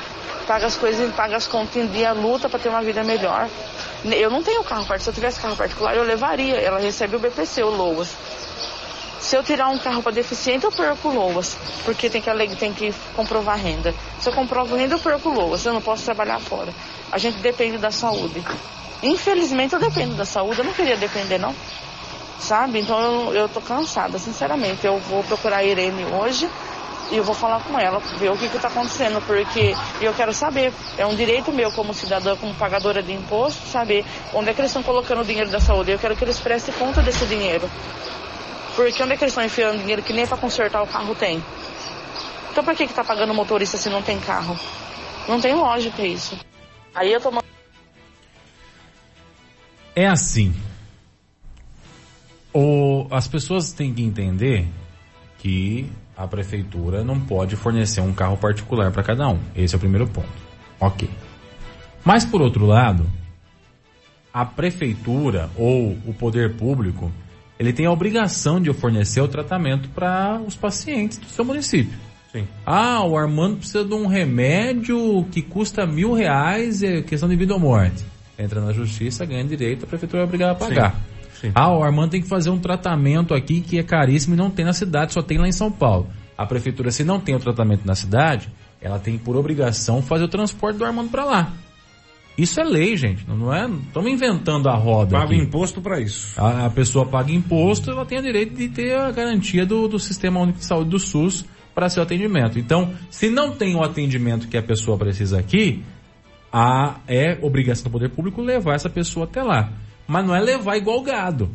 Speaker 7: paga as coisas, paga as contas em dia, luta para ter uma vida melhor. Eu não tenho carro particular, se eu tivesse carro particular eu levaria, ela recebe o BPC, o Loas. Se eu tirar um carro para deficiente, eu perco Loas, porque tem que, tem que comprovar renda. Se eu comprovo renda, eu perco Loas, eu não posso trabalhar fora. A gente depende da saúde. Infelizmente eu dependo da saúde, eu não queria depender não. Sabe? Então eu, eu tô cansada, sinceramente. Eu vou procurar a Irene hoje e eu vou falar com ela, ver o que está acontecendo, porque eu quero saber, é um direito meu como cidadã, como pagadora de imposto, saber onde é que eles estão colocando o dinheiro da saúde. Eu quero que eles prestem conta desse dinheiro. Porque onde é que eles estão enfiando dinheiro que nem para consertar o carro tem? Então que que tá pagando motorista se não tem carro? Não tem lógica isso. Aí eu tô
Speaker 3: é assim. O, as pessoas têm que entender que a prefeitura não pode fornecer um carro particular para cada um. Esse é o primeiro ponto. Ok. Mas por outro lado, a prefeitura ou o poder público ele tem a obrigação de fornecer o tratamento para os pacientes do seu município. Sim. Ah, o Armando precisa de um remédio que custa mil reais, é questão de vida ou morte entra na justiça, ganha direito, a prefeitura é obrigada a pagar. Sim, sim. Ah, o Armando tem que fazer um tratamento aqui que é caríssimo e não tem na cidade, só tem lá em São Paulo. A prefeitura, se não tem o tratamento na cidade, ela tem por obrigação fazer o transporte do Armando para lá. Isso é lei, gente. Não é? Estamos inventando a roda.
Speaker 2: Paga aqui. imposto para isso.
Speaker 3: A, a, pessoa paga imposto, ela tem o direito de ter a garantia do, do Sistema Único de Saúde do SUS para seu atendimento. Então, se não tem o atendimento que a pessoa precisa aqui, a, é obrigação do poder público levar essa pessoa até lá. Mas não é levar igual gado.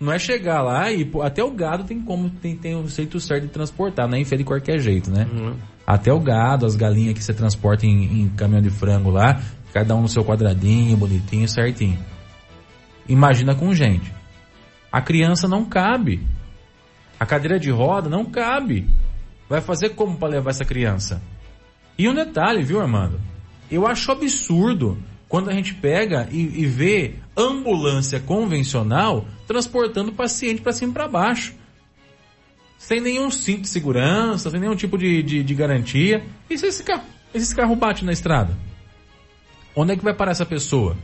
Speaker 3: Não é chegar lá e até o gado tem como tem, tem um jeito certo de transportar, não é enfiar de qualquer jeito, né? Uhum. Até o gado, as galinhas que você transporta em, em caminhão de frango lá, cada um no seu quadradinho, bonitinho, certinho. Imagina com gente. A criança não cabe. A cadeira de roda não cabe. Vai fazer como para levar essa criança? E um detalhe, viu, Armando? Eu acho absurdo quando a gente pega e, e vê ambulância convencional transportando paciente para cima e para baixo. Sem nenhum cinto de segurança, sem nenhum tipo de, de, de garantia. E se esse carro, esse carro bate na estrada? Onde é que vai parar essa pessoa?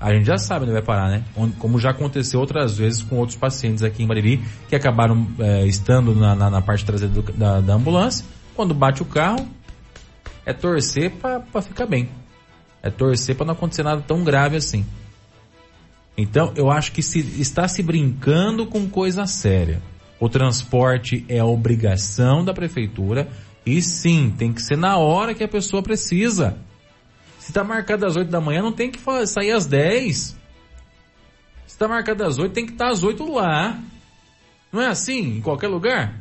Speaker 3: A gente já sabe onde vai parar, né? Como já aconteceu outras vezes com outros pacientes aqui em Bariri, que acabaram é, estando na, na, na, parte traseira do, da, da ambulância. Quando bate o carro, é torcer para ficar bem. É torcer para não acontecer nada tão grave assim. Então, eu acho que se está se brincando com coisa séria. O transporte é obrigação da prefeitura e sim, tem que ser na hora que a pessoa precisa. Se está marcado às 8 da manhã, não tem que sair às 10. Se está marcado às 8, tem que estar às 8 lá. Não é assim em qualquer lugar?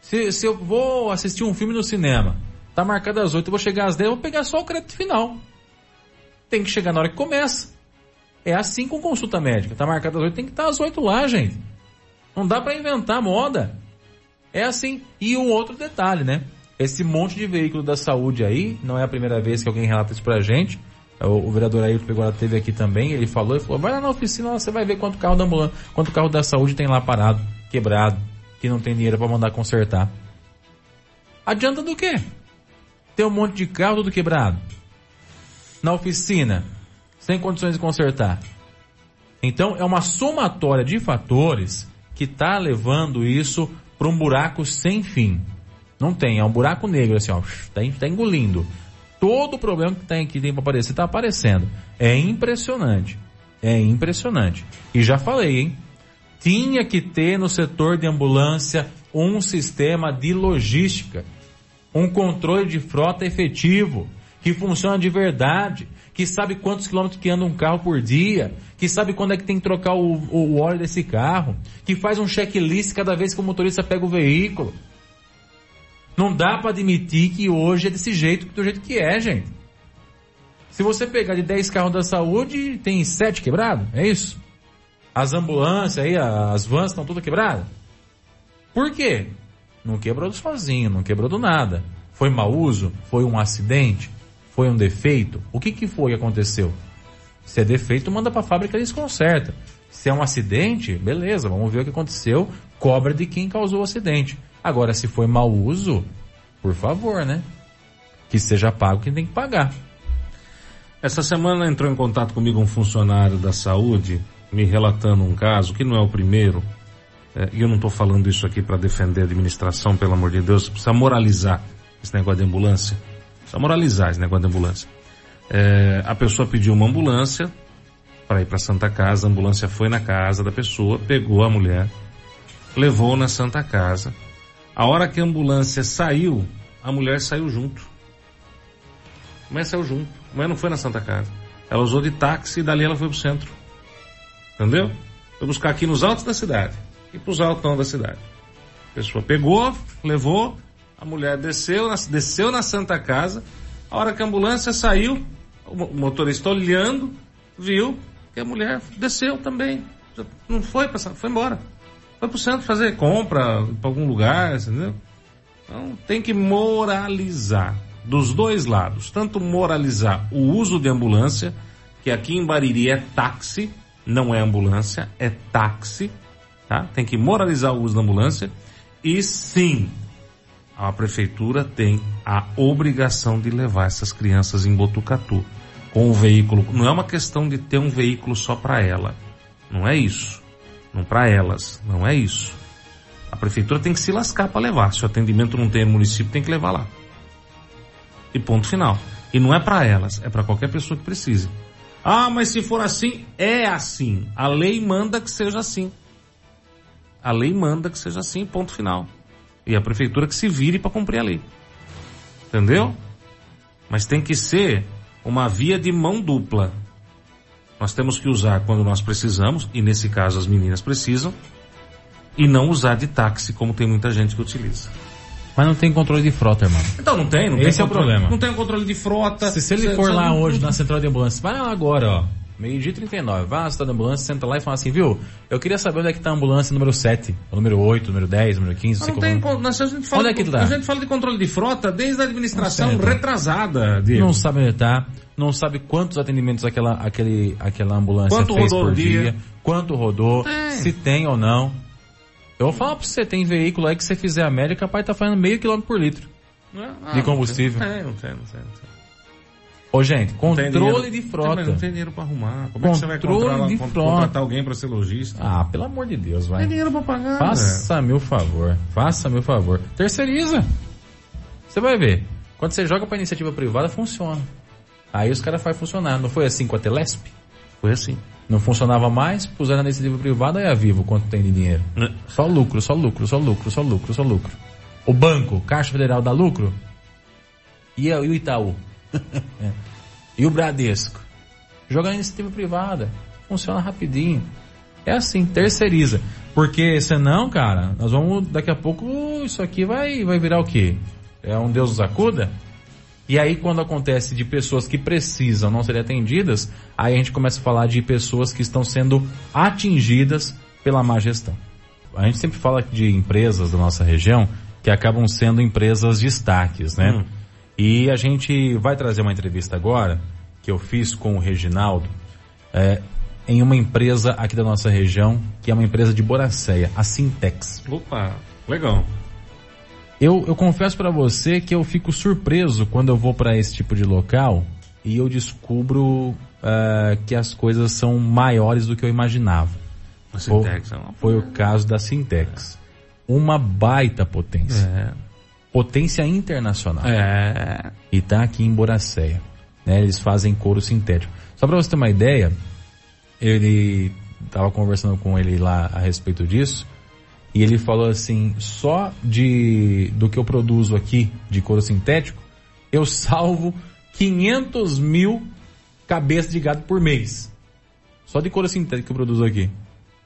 Speaker 3: Se, se eu vou assistir um filme no cinema, Tá marcado às 8, eu vou chegar às 10, eu vou pegar só o crédito final. tem que chegar na hora que começa. É assim com consulta médica. Tá marcado às 8, tem que estar às 8 lá, gente. Não dá para inventar moda. É assim. E um outro detalhe, né? Esse monte de veículo da saúde aí, não é a primeira vez que alguém relata isso pra gente. O, o vereador Ailton Pegora teve aqui também, ele falou, ele falou, vai lá na oficina, você vai ver quanto carro da ambulância, quanto carro da saúde tem lá parado, quebrado, que não tem dinheiro para mandar consertar. Adianta do quê? Ter um monte de carro tudo quebrado. Na oficina, sem condições de consertar. Então é uma somatória de fatores que está levando isso para um buraco sem fim. Não tem, é um buraco negro assim, ó, tá, tá engolindo. Todo o problema que tem que tem para aparecer está aparecendo. É impressionante. É impressionante. E já falei, hein? Tinha que ter no setor de ambulância um sistema de logística, um controle de frota efetivo, que funciona de verdade, que sabe quantos quilômetros que anda um carro por dia, que sabe quando é que tem que trocar o, o óleo desse carro, que faz um checklist cada vez que o motorista pega o veículo. Não dá para admitir que hoje é desse jeito, do jeito que é, gente. Se você pegar de 10 carros da saúde, tem 7 quebrados, é isso? As ambulâncias aí, as vans estão todas quebradas. Por quê? Não quebrou sozinho, não quebrou do nada. Foi mau uso? Foi um acidente? Foi um defeito? O que, que foi que aconteceu? Se é defeito, manda para a fábrica e eles consertam. Se é um acidente, beleza, vamos ver o que aconteceu, cobra de quem causou o acidente. Agora, se foi mau uso, por favor, né? Que seja pago quem tem que pagar.
Speaker 2: Essa semana entrou em contato comigo um funcionário da saúde, me relatando um caso, que não é o primeiro, e eu não estou falando isso aqui para defender a administração, pelo amor de Deus, precisa moralizar esse negócio de ambulância. Precisa moralizar esse negócio de ambulância. É, a pessoa pediu uma ambulância para ir para Santa Casa, a ambulância foi na casa da pessoa, pegou a mulher, levou na Santa Casa, a hora que a ambulância saiu, a mulher saiu junto. A mulher saiu junto. A mulher não foi na Santa Casa. Ela usou de táxi e dali ela foi pro centro. Entendeu? Foi buscar aqui nos altos da cidade. E pros altão da cidade. A pessoa pegou, levou, a mulher desceu, desceu na Santa Casa. A hora que a ambulância saiu, o motorista olhando, viu que a mulher desceu também. Não foi, foi embora vai pro centro fazer compra para algum lugar, entendeu? Então tem que moralizar dos dois lados, tanto moralizar o uso de ambulância, que aqui em Bariri é táxi, não é ambulância, é táxi, tá? Tem que moralizar o uso da ambulância e sim, a prefeitura tem a obrigação de levar essas crianças em Botucatu com o veículo. Não é uma questão de ter um veículo só para ela. Não é isso não para elas. Não é isso. A prefeitura tem que se lascar para levar. Se o atendimento não tem município, tem que levar lá. E ponto final. E não é para elas, é para qualquer pessoa que precise. Ah, mas se for assim, é assim. A lei manda que seja assim. A lei manda que seja assim, ponto final. E a prefeitura que se vire para cumprir a lei. Entendeu? Mas tem que ser uma via de mão dupla. Nós temos que usar quando nós precisamos, e nesse caso as meninas precisam, e não usar de táxi como tem muita gente que utiliza.
Speaker 3: Mas não tem controle de frota, irmão.
Speaker 2: Então não tem, não
Speaker 3: Esse
Speaker 2: tem
Speaker 3: é o problema.
Speaker 2: Não tem controle de frota.
Speaker 3: Se, se ele for lá não... hoje na central de ambulância, vai lá agora, ó. Meio-dia 39, vai na central de ambulância, senta lá e fala assim, viu? Eu queria saber onde é que tá a ambulância número 7, o número 8, número 10, número 15,
Speaker 2: não, não tem, como... a gente fala,
Speaker 3: onde é que tá?
Speaker 2: A gente fala de controle de frota desde a administração retrasada,
Speaker 3: Diego. Não sabe onde tá não sabe quantos atendimentos aquela, aquele, aquela ambulância quanto fez por dia, dia, quanto rodou, é. se tem ou não. Eu vou falar pra você, tem veículo aí que você fizer a média, capaz tá fazendo meio quilômetro por litro ah, de combustível.
Speaker 2: Não tem, não tem, não tem. Não tem.
Speaker 3: Ô gente, controle de frota.
Speaker 2: Não tem dinheiro pra arrumar. Como controle é que você vai de frota. contratar alguém pra ser lojista?
Speaker 3: Ah, pelo amor de Deus, vai.
Speaker 2: Tem dinheiro pra pagar.
Speaker 3: Faça meu favor. Faça meu favor. Terceiriza. Você vai ver. Quando você joga pra iniciativa privada, funciona. Aí os caras fazem funcionar. Não foi assim com a Telesp?
Speaker 2: Foi assim.
Speaker 3: Não funcionava mais, puseram nesse livro privado e a Vivo quanto tem de dinheiro. É. Só lucro, só lucro, só lucro, só lucro, só lucro. O banco, Caixa Federal dá lucro? E, o Itaú? e o Bradesco? Joga na iniciativa privada. Funciona rapidinho. É assim, terceiriza. Porque senão, cara, nós vamos, daqui a pouco, isso aqui vai, vai virar o quê? É um Deus nos acuda? E aí, quando acontece de pessoas que precisam não serem atendidas, aí a gente começa a falar de pessoas que estão sendo atingidas pela má gestão. A gente sempre fala de empresas da nossa região que acabam sendo empresas destaques, né? Hum. E a gente vai trazer uma entrevista agora que eu fiz com o Reginaldo é, em uma empresa aqui da nossa região, que é uma empresa de Boracéia, a Sintex.
Speaker 2: Opa, legal.
Speaker 3: Eu, eu confesso para você que eu fico surpreso quando eu vou para esse tipo de local e eu descubro uh, que as coisas são maiores do que eu imaginava.
Speaker 2: A Sintex é uma...
Speaker 3: Foi o caso da Sintex. Uma baita potência. É. Potência internacional.
Speaker 2: É.
Speaker 3: E tá aqui em Boracéia. Né? Eles fazem couro sintético. Só para você ter uma ideia, ele estava conversando com ele lá a respeito disso. E ele falou assim, só de do que eu produzo aqui de couro sintético, eu salvo 500 mil cabeças de gado por mês. Só de couro sintético que eu produzo aqui.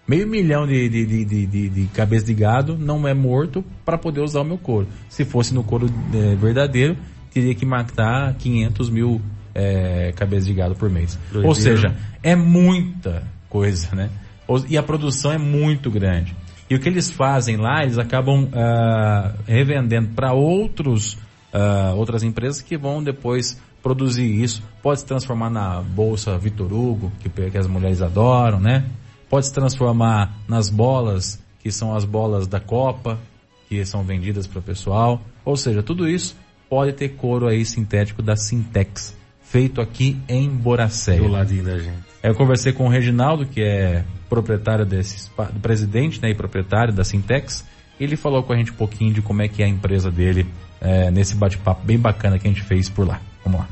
Speaker 3: Meio milhão de, de, de, de, de, cabeças de gado não é morto para poder usar o meu couro. Se fosse no couro é, verdadeiro, teria que matar 500 mil é, cabeças de gado por mês. Doideiro. Ou seja, é muita coisa, né? E a produção é muito grande. E o que eles fazem lá, eles acabam uh, revendendo para outros uh, outras empresas que vão depois produzir isso. Pode se transformar na bolsa Vitor Hugo, que, que as mulheres adoram, né? Pode se transformar nas bolas, que são as bolas da Copa, que são vendidas para o pessoal. Ou seja, tudo isso pode ter couro aí sintético da Sintex, feito aqui em Boracéia.
Speaker 2: Do ladinho da gente.
Speaker 3: Eu conversei com o Reginaldo, que é proprietário desse presidente né, e proprietário da Sintex. Ele falou com a gente um pouquinho de como é que é a empresa dele é, nesse bate-papo bem bacana que a gente fez por lá. Vamos lá.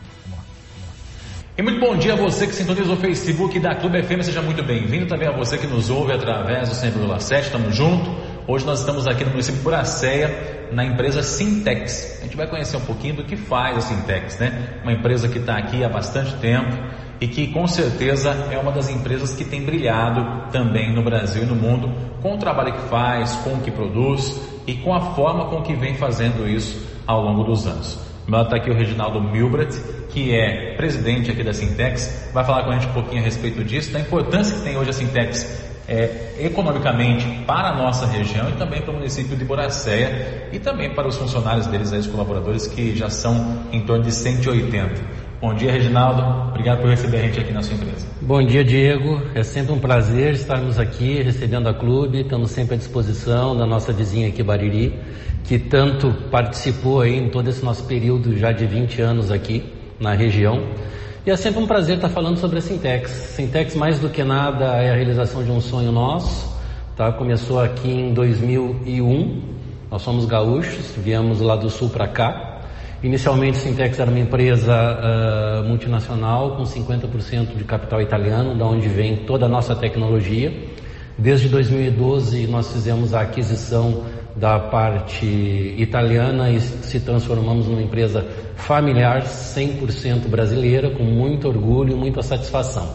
Speaker 3: E muito bom dia a você que sintoniza o Facebook da Clube FM, seja muito bem-vindo também a você que nos ouve através do 100,7, estamos juntos. Hoje nós estamos aqui no município Buracéia, na empresa Sintex. A gente vai conhecer um pouquinho do que faz a Sintex, né? Uma empresa que está aqui há bastante tempo, e que com certeza é uma das empresas que tem brilhado também no Brasil e no mundo com o trabalho que faz, com o que produz e com a forma com que vem fazendo isso ao longo dos anos. Meu está aqui o Reginaldo Milbrat, que é presidente aqui da Sintex, vai falar com a gente um pouquinho a respeito disso, da importância que tem hoje a Sintex é, economicamente para a nossa região e também para o município de Boracéia e também para os funcionários deles, aí, os colaboradores, que já são em torno de 180. Bom dia, Reginaldo. Obrigado por receber a gente aqui na sua empresa.
Speaker 6: Bom dia, Diego. É sempre um prazer estarmos aqui recebendo a clube. Estamos sempre à disposição da nossa vizinha aqui, Bariri, que tanto participou aí em todo esse nosso período já de 20 anos aqui na região. E é sempre um prazer estar falando sobre a Sintex. Sintex, mais do que nada, é a realização de um sonho nosso. Tá? Começou aqui em 2001. Nós somos gaúchos, viemos lá do sul para cá. Inicialmente, Sintex era uma empresa uh, multinacional com 50% de capital italiano, da onde vem toda a nossa tecnologia. Desde 2012, nós fizemos a aquisição da parte italiana e se transformamos numa empresa familiar 100% brasileira, com muito orgulho e muita satisfação.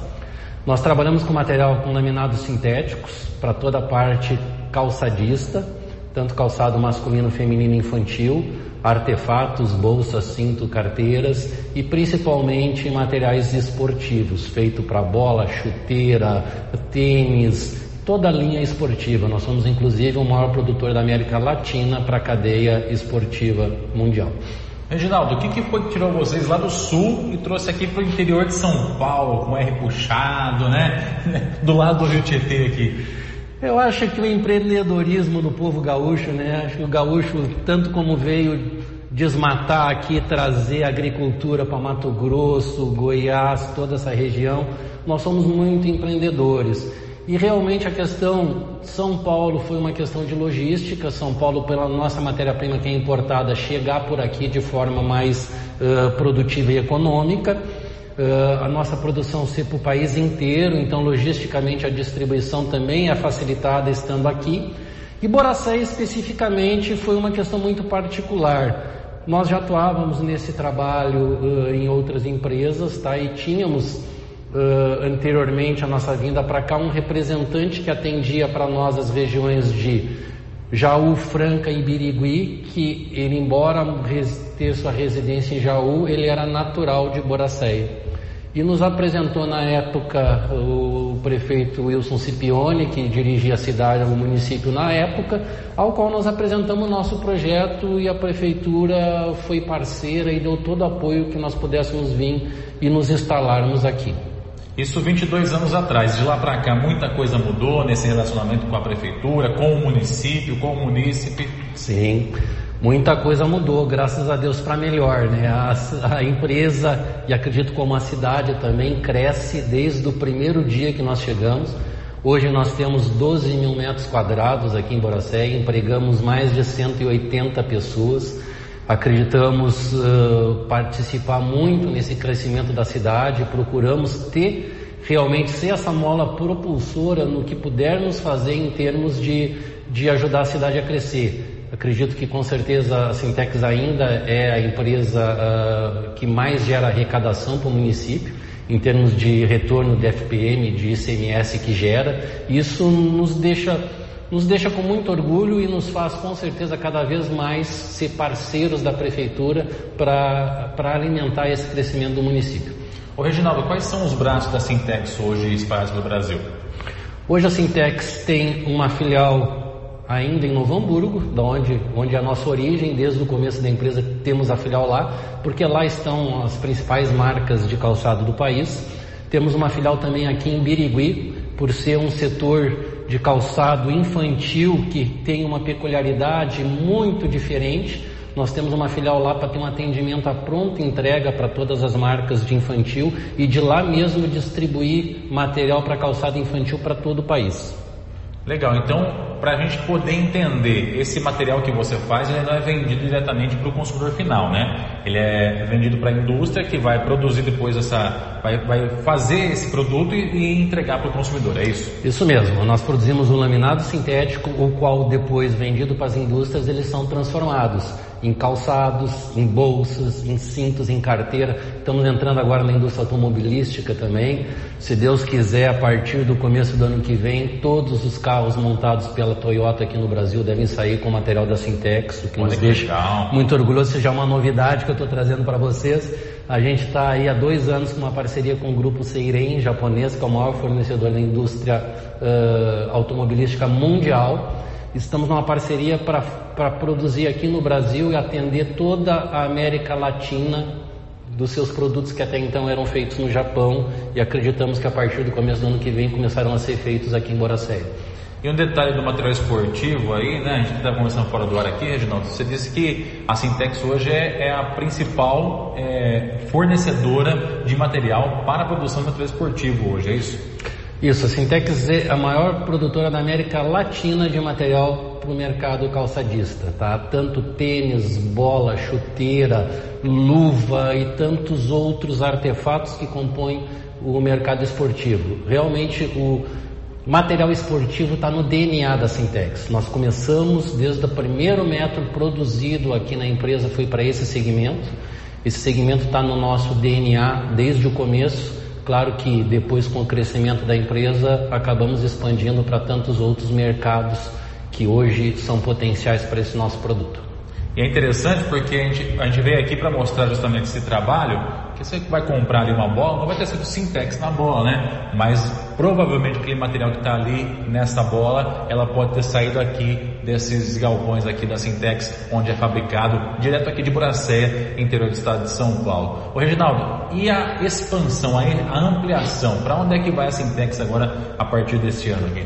Speaker 6: Nós trabalhamos com material com laminados sintéticos para toda a parte calçadista, tanto calçado masculino, feminino e infantil, artefatos, bolsas, cinto, carteiras e principalmente materiais esportivos, feito para bola, chuteira, tênis, toda a linha esportiva. Nós somos inclusive o maior produtor da América Latina para a cadeia esportiva mundial.
Speaker 3: Reginaldo, o que, que foi que tirou vocês lá do sul e trouxe aqui para o interior de São Paulo, com R puxado, né? Do lado do Rio Tietê aqui.
Speaker 6: Eu acho que o empreendedorismo do povo gaúcho, né? Acho que o gaúcho, tanto como veio desmatar aqui, trazer agricultura para Mato Grosso, Goiás, toda essa região, nós somos muito empreendedores. E realmente a questão São Paulo foi uma questão de logística. São Paulo, pela nossa matéria-prima que é importada, chegar por aqui de forma mais uh, produtiva e econômica uh, a nossa produção ser para o país inteiro, então logisticamente a distribuição também é facilitada estando aqui. E Boracéia especificamente foi uma questão muito particular. Nós já atuávamos nesse trabalho uh, em outras empresas, tá? E tínhamos uh, anteriormente a nossa vinda para cá um representante que atendia para nós as regiões de Jaú Franca e Birigui, que ele, embora ter sua residência em Jaú, ele era natural de Boracéia. E nos apresentou na época o prefeito Wilson Cipione, que dirigia a cidade, o município na época, ao qual nós apresentamos o nosso projeto e a prefeitura foi parceira e deu todo o apoio que nós pudéssemos vir e nos instalarmos aqui.
Speaker 3: Isso 22 anos atrás. De lá para cá, muita coisa mudou nesse relacionamento com a prefeitura, com o município, com o munícipe.
Speaker 6: Sim, muita coisa mudou, graças a Deus para melhor, né? A, a, empresa e acredito como a cidade também cresce desde o primeiro dia que nós chegamos. Hoje nós temos 12 mil metros quadrados aqui em Boracé, empregamos mais de 180 pessoas. Acreditamos uh, participar muito nesse crescimento da cidade, procuramos ter realmente ser essa mola propulsora no que pudermos fazer em termos de, de ajudar a cidade a crescer. Acredito que com certeza a Sintex ainda é a empresa uh, que mais gera arrecadação para o município, em termos de retorno de FPM, de ICMS que gera. Isso nos deixa nos deixa com muito orgulho e nos faz com certeza cada vez mais ser parceiros da prefeitura para alimentar esse crescimento do município.
Speaker 3: Ô Reginaldo, quais são os braços da Sintex hoje espalhados pelo Brasil?
Speaker 6: Hoje a Sintex tem uma filial ainda em Novo Hamburgo, da onde, onde é a nossa origem, desde o começo da empresa temos a filial lá, porque lá estão as principais marcas de calçado do país. Temos uma filial também aqui em Birigui, por ser um setor de calçado infantil que tem uma peculiaridade muito diferente. Nós temos uma filial lá para ter um atendimento à pronta entrega para todas as marcas de infantil e de lá mesmo distribuir material para calçado infantil para todo o país.
Speaker 3: Legal, então para a gente poder entender esse material que você faz, ele não é vendido diretamente para o consumidor final, né? Ele é vendido para a indústria que vai produzir depois essa, vai, vai fazer esse produto e, e entregar para o consumidor, é isso?
Speaker 6: Isso mesmo. Nós produzimos um laminado sintético, o qual depois vendido para as indústrias eles são transformados em calçados, em bolsas, em cintos, em carteira. Estamos entrando agora na indústria automobilística também. Se Deus quiser, a partir do começo do ano que vem, todos os carros montados pela Toyota aqui no Brasil devem sair com material da Sintex, o que Olha nos deixa legal. muito orgulhoso. Seja uma novidade que eu estou trazendo para vocês. A gente está aí há dois anos com uma parceria com o grupo Seiren japonês, que é o maior fornecedor da indústria uh, automobilística mundial. Estamos numa parceria para produzir aqui no Brasil e atender toda a América Latina dos seus produtos que até então eram feitos no Japão e acreditamos que a partir do começo do ano que vem começaram a ser feitos aqui em Boracéia.
Speaker 3: E um detalhe do material esportivo aí, né? A gente está conversando fora do ar aqui, Reginaldo. Você disse que a Sintex hoje é, é a principal é, fornecedora de material para a produção de material esportivo hoje, é isso?
Speaker 6: Isso, a Sintex é a maior produtora da América Latina de material para o mercado calçadista, tá? Tanto tênis, bola, chuteira, luva e tantos outros artefatos que compõem o mercado esportivo. Realmente o material esportivo está no DNA da Sintex. Nós começamos desde o primeiro metro produzido aqui na empresa foi para esse segmento. Esse segmento está no nosso DNA desde o começo Claro que depois, com o crescimento da empresa, acabamos expandindo para tantos outros mercados que hoje são potenciais para esse nosso produto.
Speaker 3: E é interessante porque a gente, a gente veio aqui para mostrar justamente esse trabalho, que você vai comprar ali uma bola, não vai ter sido Sintex na bola, né? Mas provavelmente aquele material que está ali nessa bola, ela pode ter saído aqui desses galpões aqui da Sintex, onde é fabricado, direto aqui de Buracé, interior do estado de São Paulo. Ô Reginaldo, e a expansão, a ampliação, para onde é que vai a Sintex agora a partir deste ano aqui?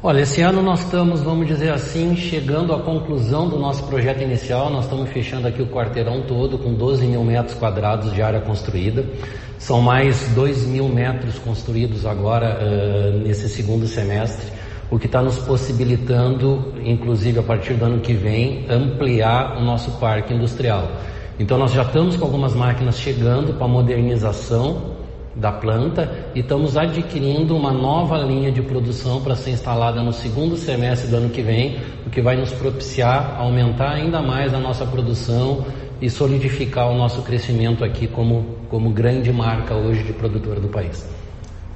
Speaker 6: Olha, esse ano nós estamos, vamos dizer assim, chegando à conclusão do nosso projeto inicial. Nós estamos fechando aqui o quarteirão todo com 12 mil metros quadrados de área construída. São mais 2 mil metros construídos agora uh, nesse segundo semestre, o que está nos possibilitando, inclusive a partir do ano que vem, ampliar o nosso parque industrial. Então nós já estamos com algumas máquinas chegando para modernização da planta e estamos adquirindo uma nova linha de produção para ser instalada no segundo semestre do ano que vem, o que vai nos propiciar aumentar ainda mais a nossa produção e solidificar o nosso crescimento aqui como, como grande marca hoje de produtora do país.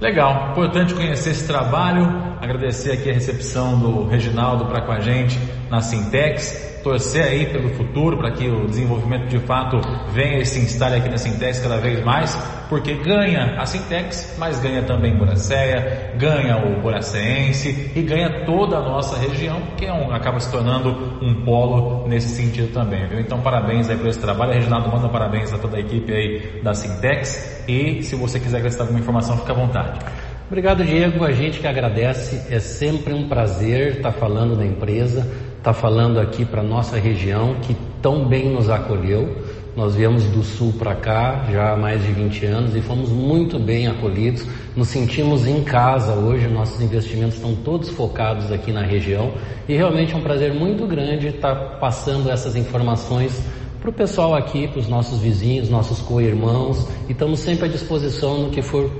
Speaker 3: Legal, importante conhecer esse trabalho, agradecer aqui a recepção do Reginaldo para com a gente na Sintex, torcer aí pelo futuro para que o desenvolvimento de fato venha e se instale aqui na Sintex cada vez mais, porque ganha a Sintex, mas ganha também Boracéia, ganha o Boraceense e ganha toda a nossa região, que é um, acaba se tornando um polo nesse sentido também, viu? Então parabéns aí por esse trabalho, Reginaldo manda parabéns a toda a equipe aí da Sintex e se você quiser acrescentar alguma informação, fica à vontade.
Speaker 6: Obrigado, Diego. A gente que agradece. É sempre um prazer estar falando da empresa, estar falando aqui para nossa região que tão bem nos acolheu. Nós viemos do sul para cá já há mais de 20 anos e fomos muito bem acolhidos. Nos sentimos em casa hoje, nossos investimentos estão todos focados aqui na região e realmente é um prazer muito grande estar passando essas informações para o pessoal aqui, para os nossos vizinhos, nossos co-irmãos e estamos sempre à disposição no que for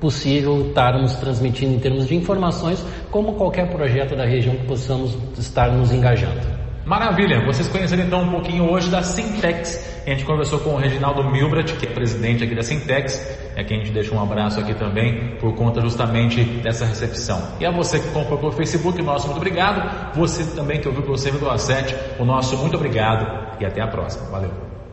Speaker 6: possível estarmos transmitindo em termos de informações, como qualquer projeto da região que possamos estar nos engajando.
Speaker 3: Maravilha! Vocês conheceram então um pouquinho hoje da Sintex. A gente conversou com o Reginaldo Milbrat, que é presidente aqui da Sintex. É quem a gente deixa um abraço aqui também, por conta justamente dessa recepção. E a você que comprou pelo Facebook, nosso muito obrigado. Você também que ouviu pelo servidor A7, o nosso muito obrigado. E até a próxima. Valeu!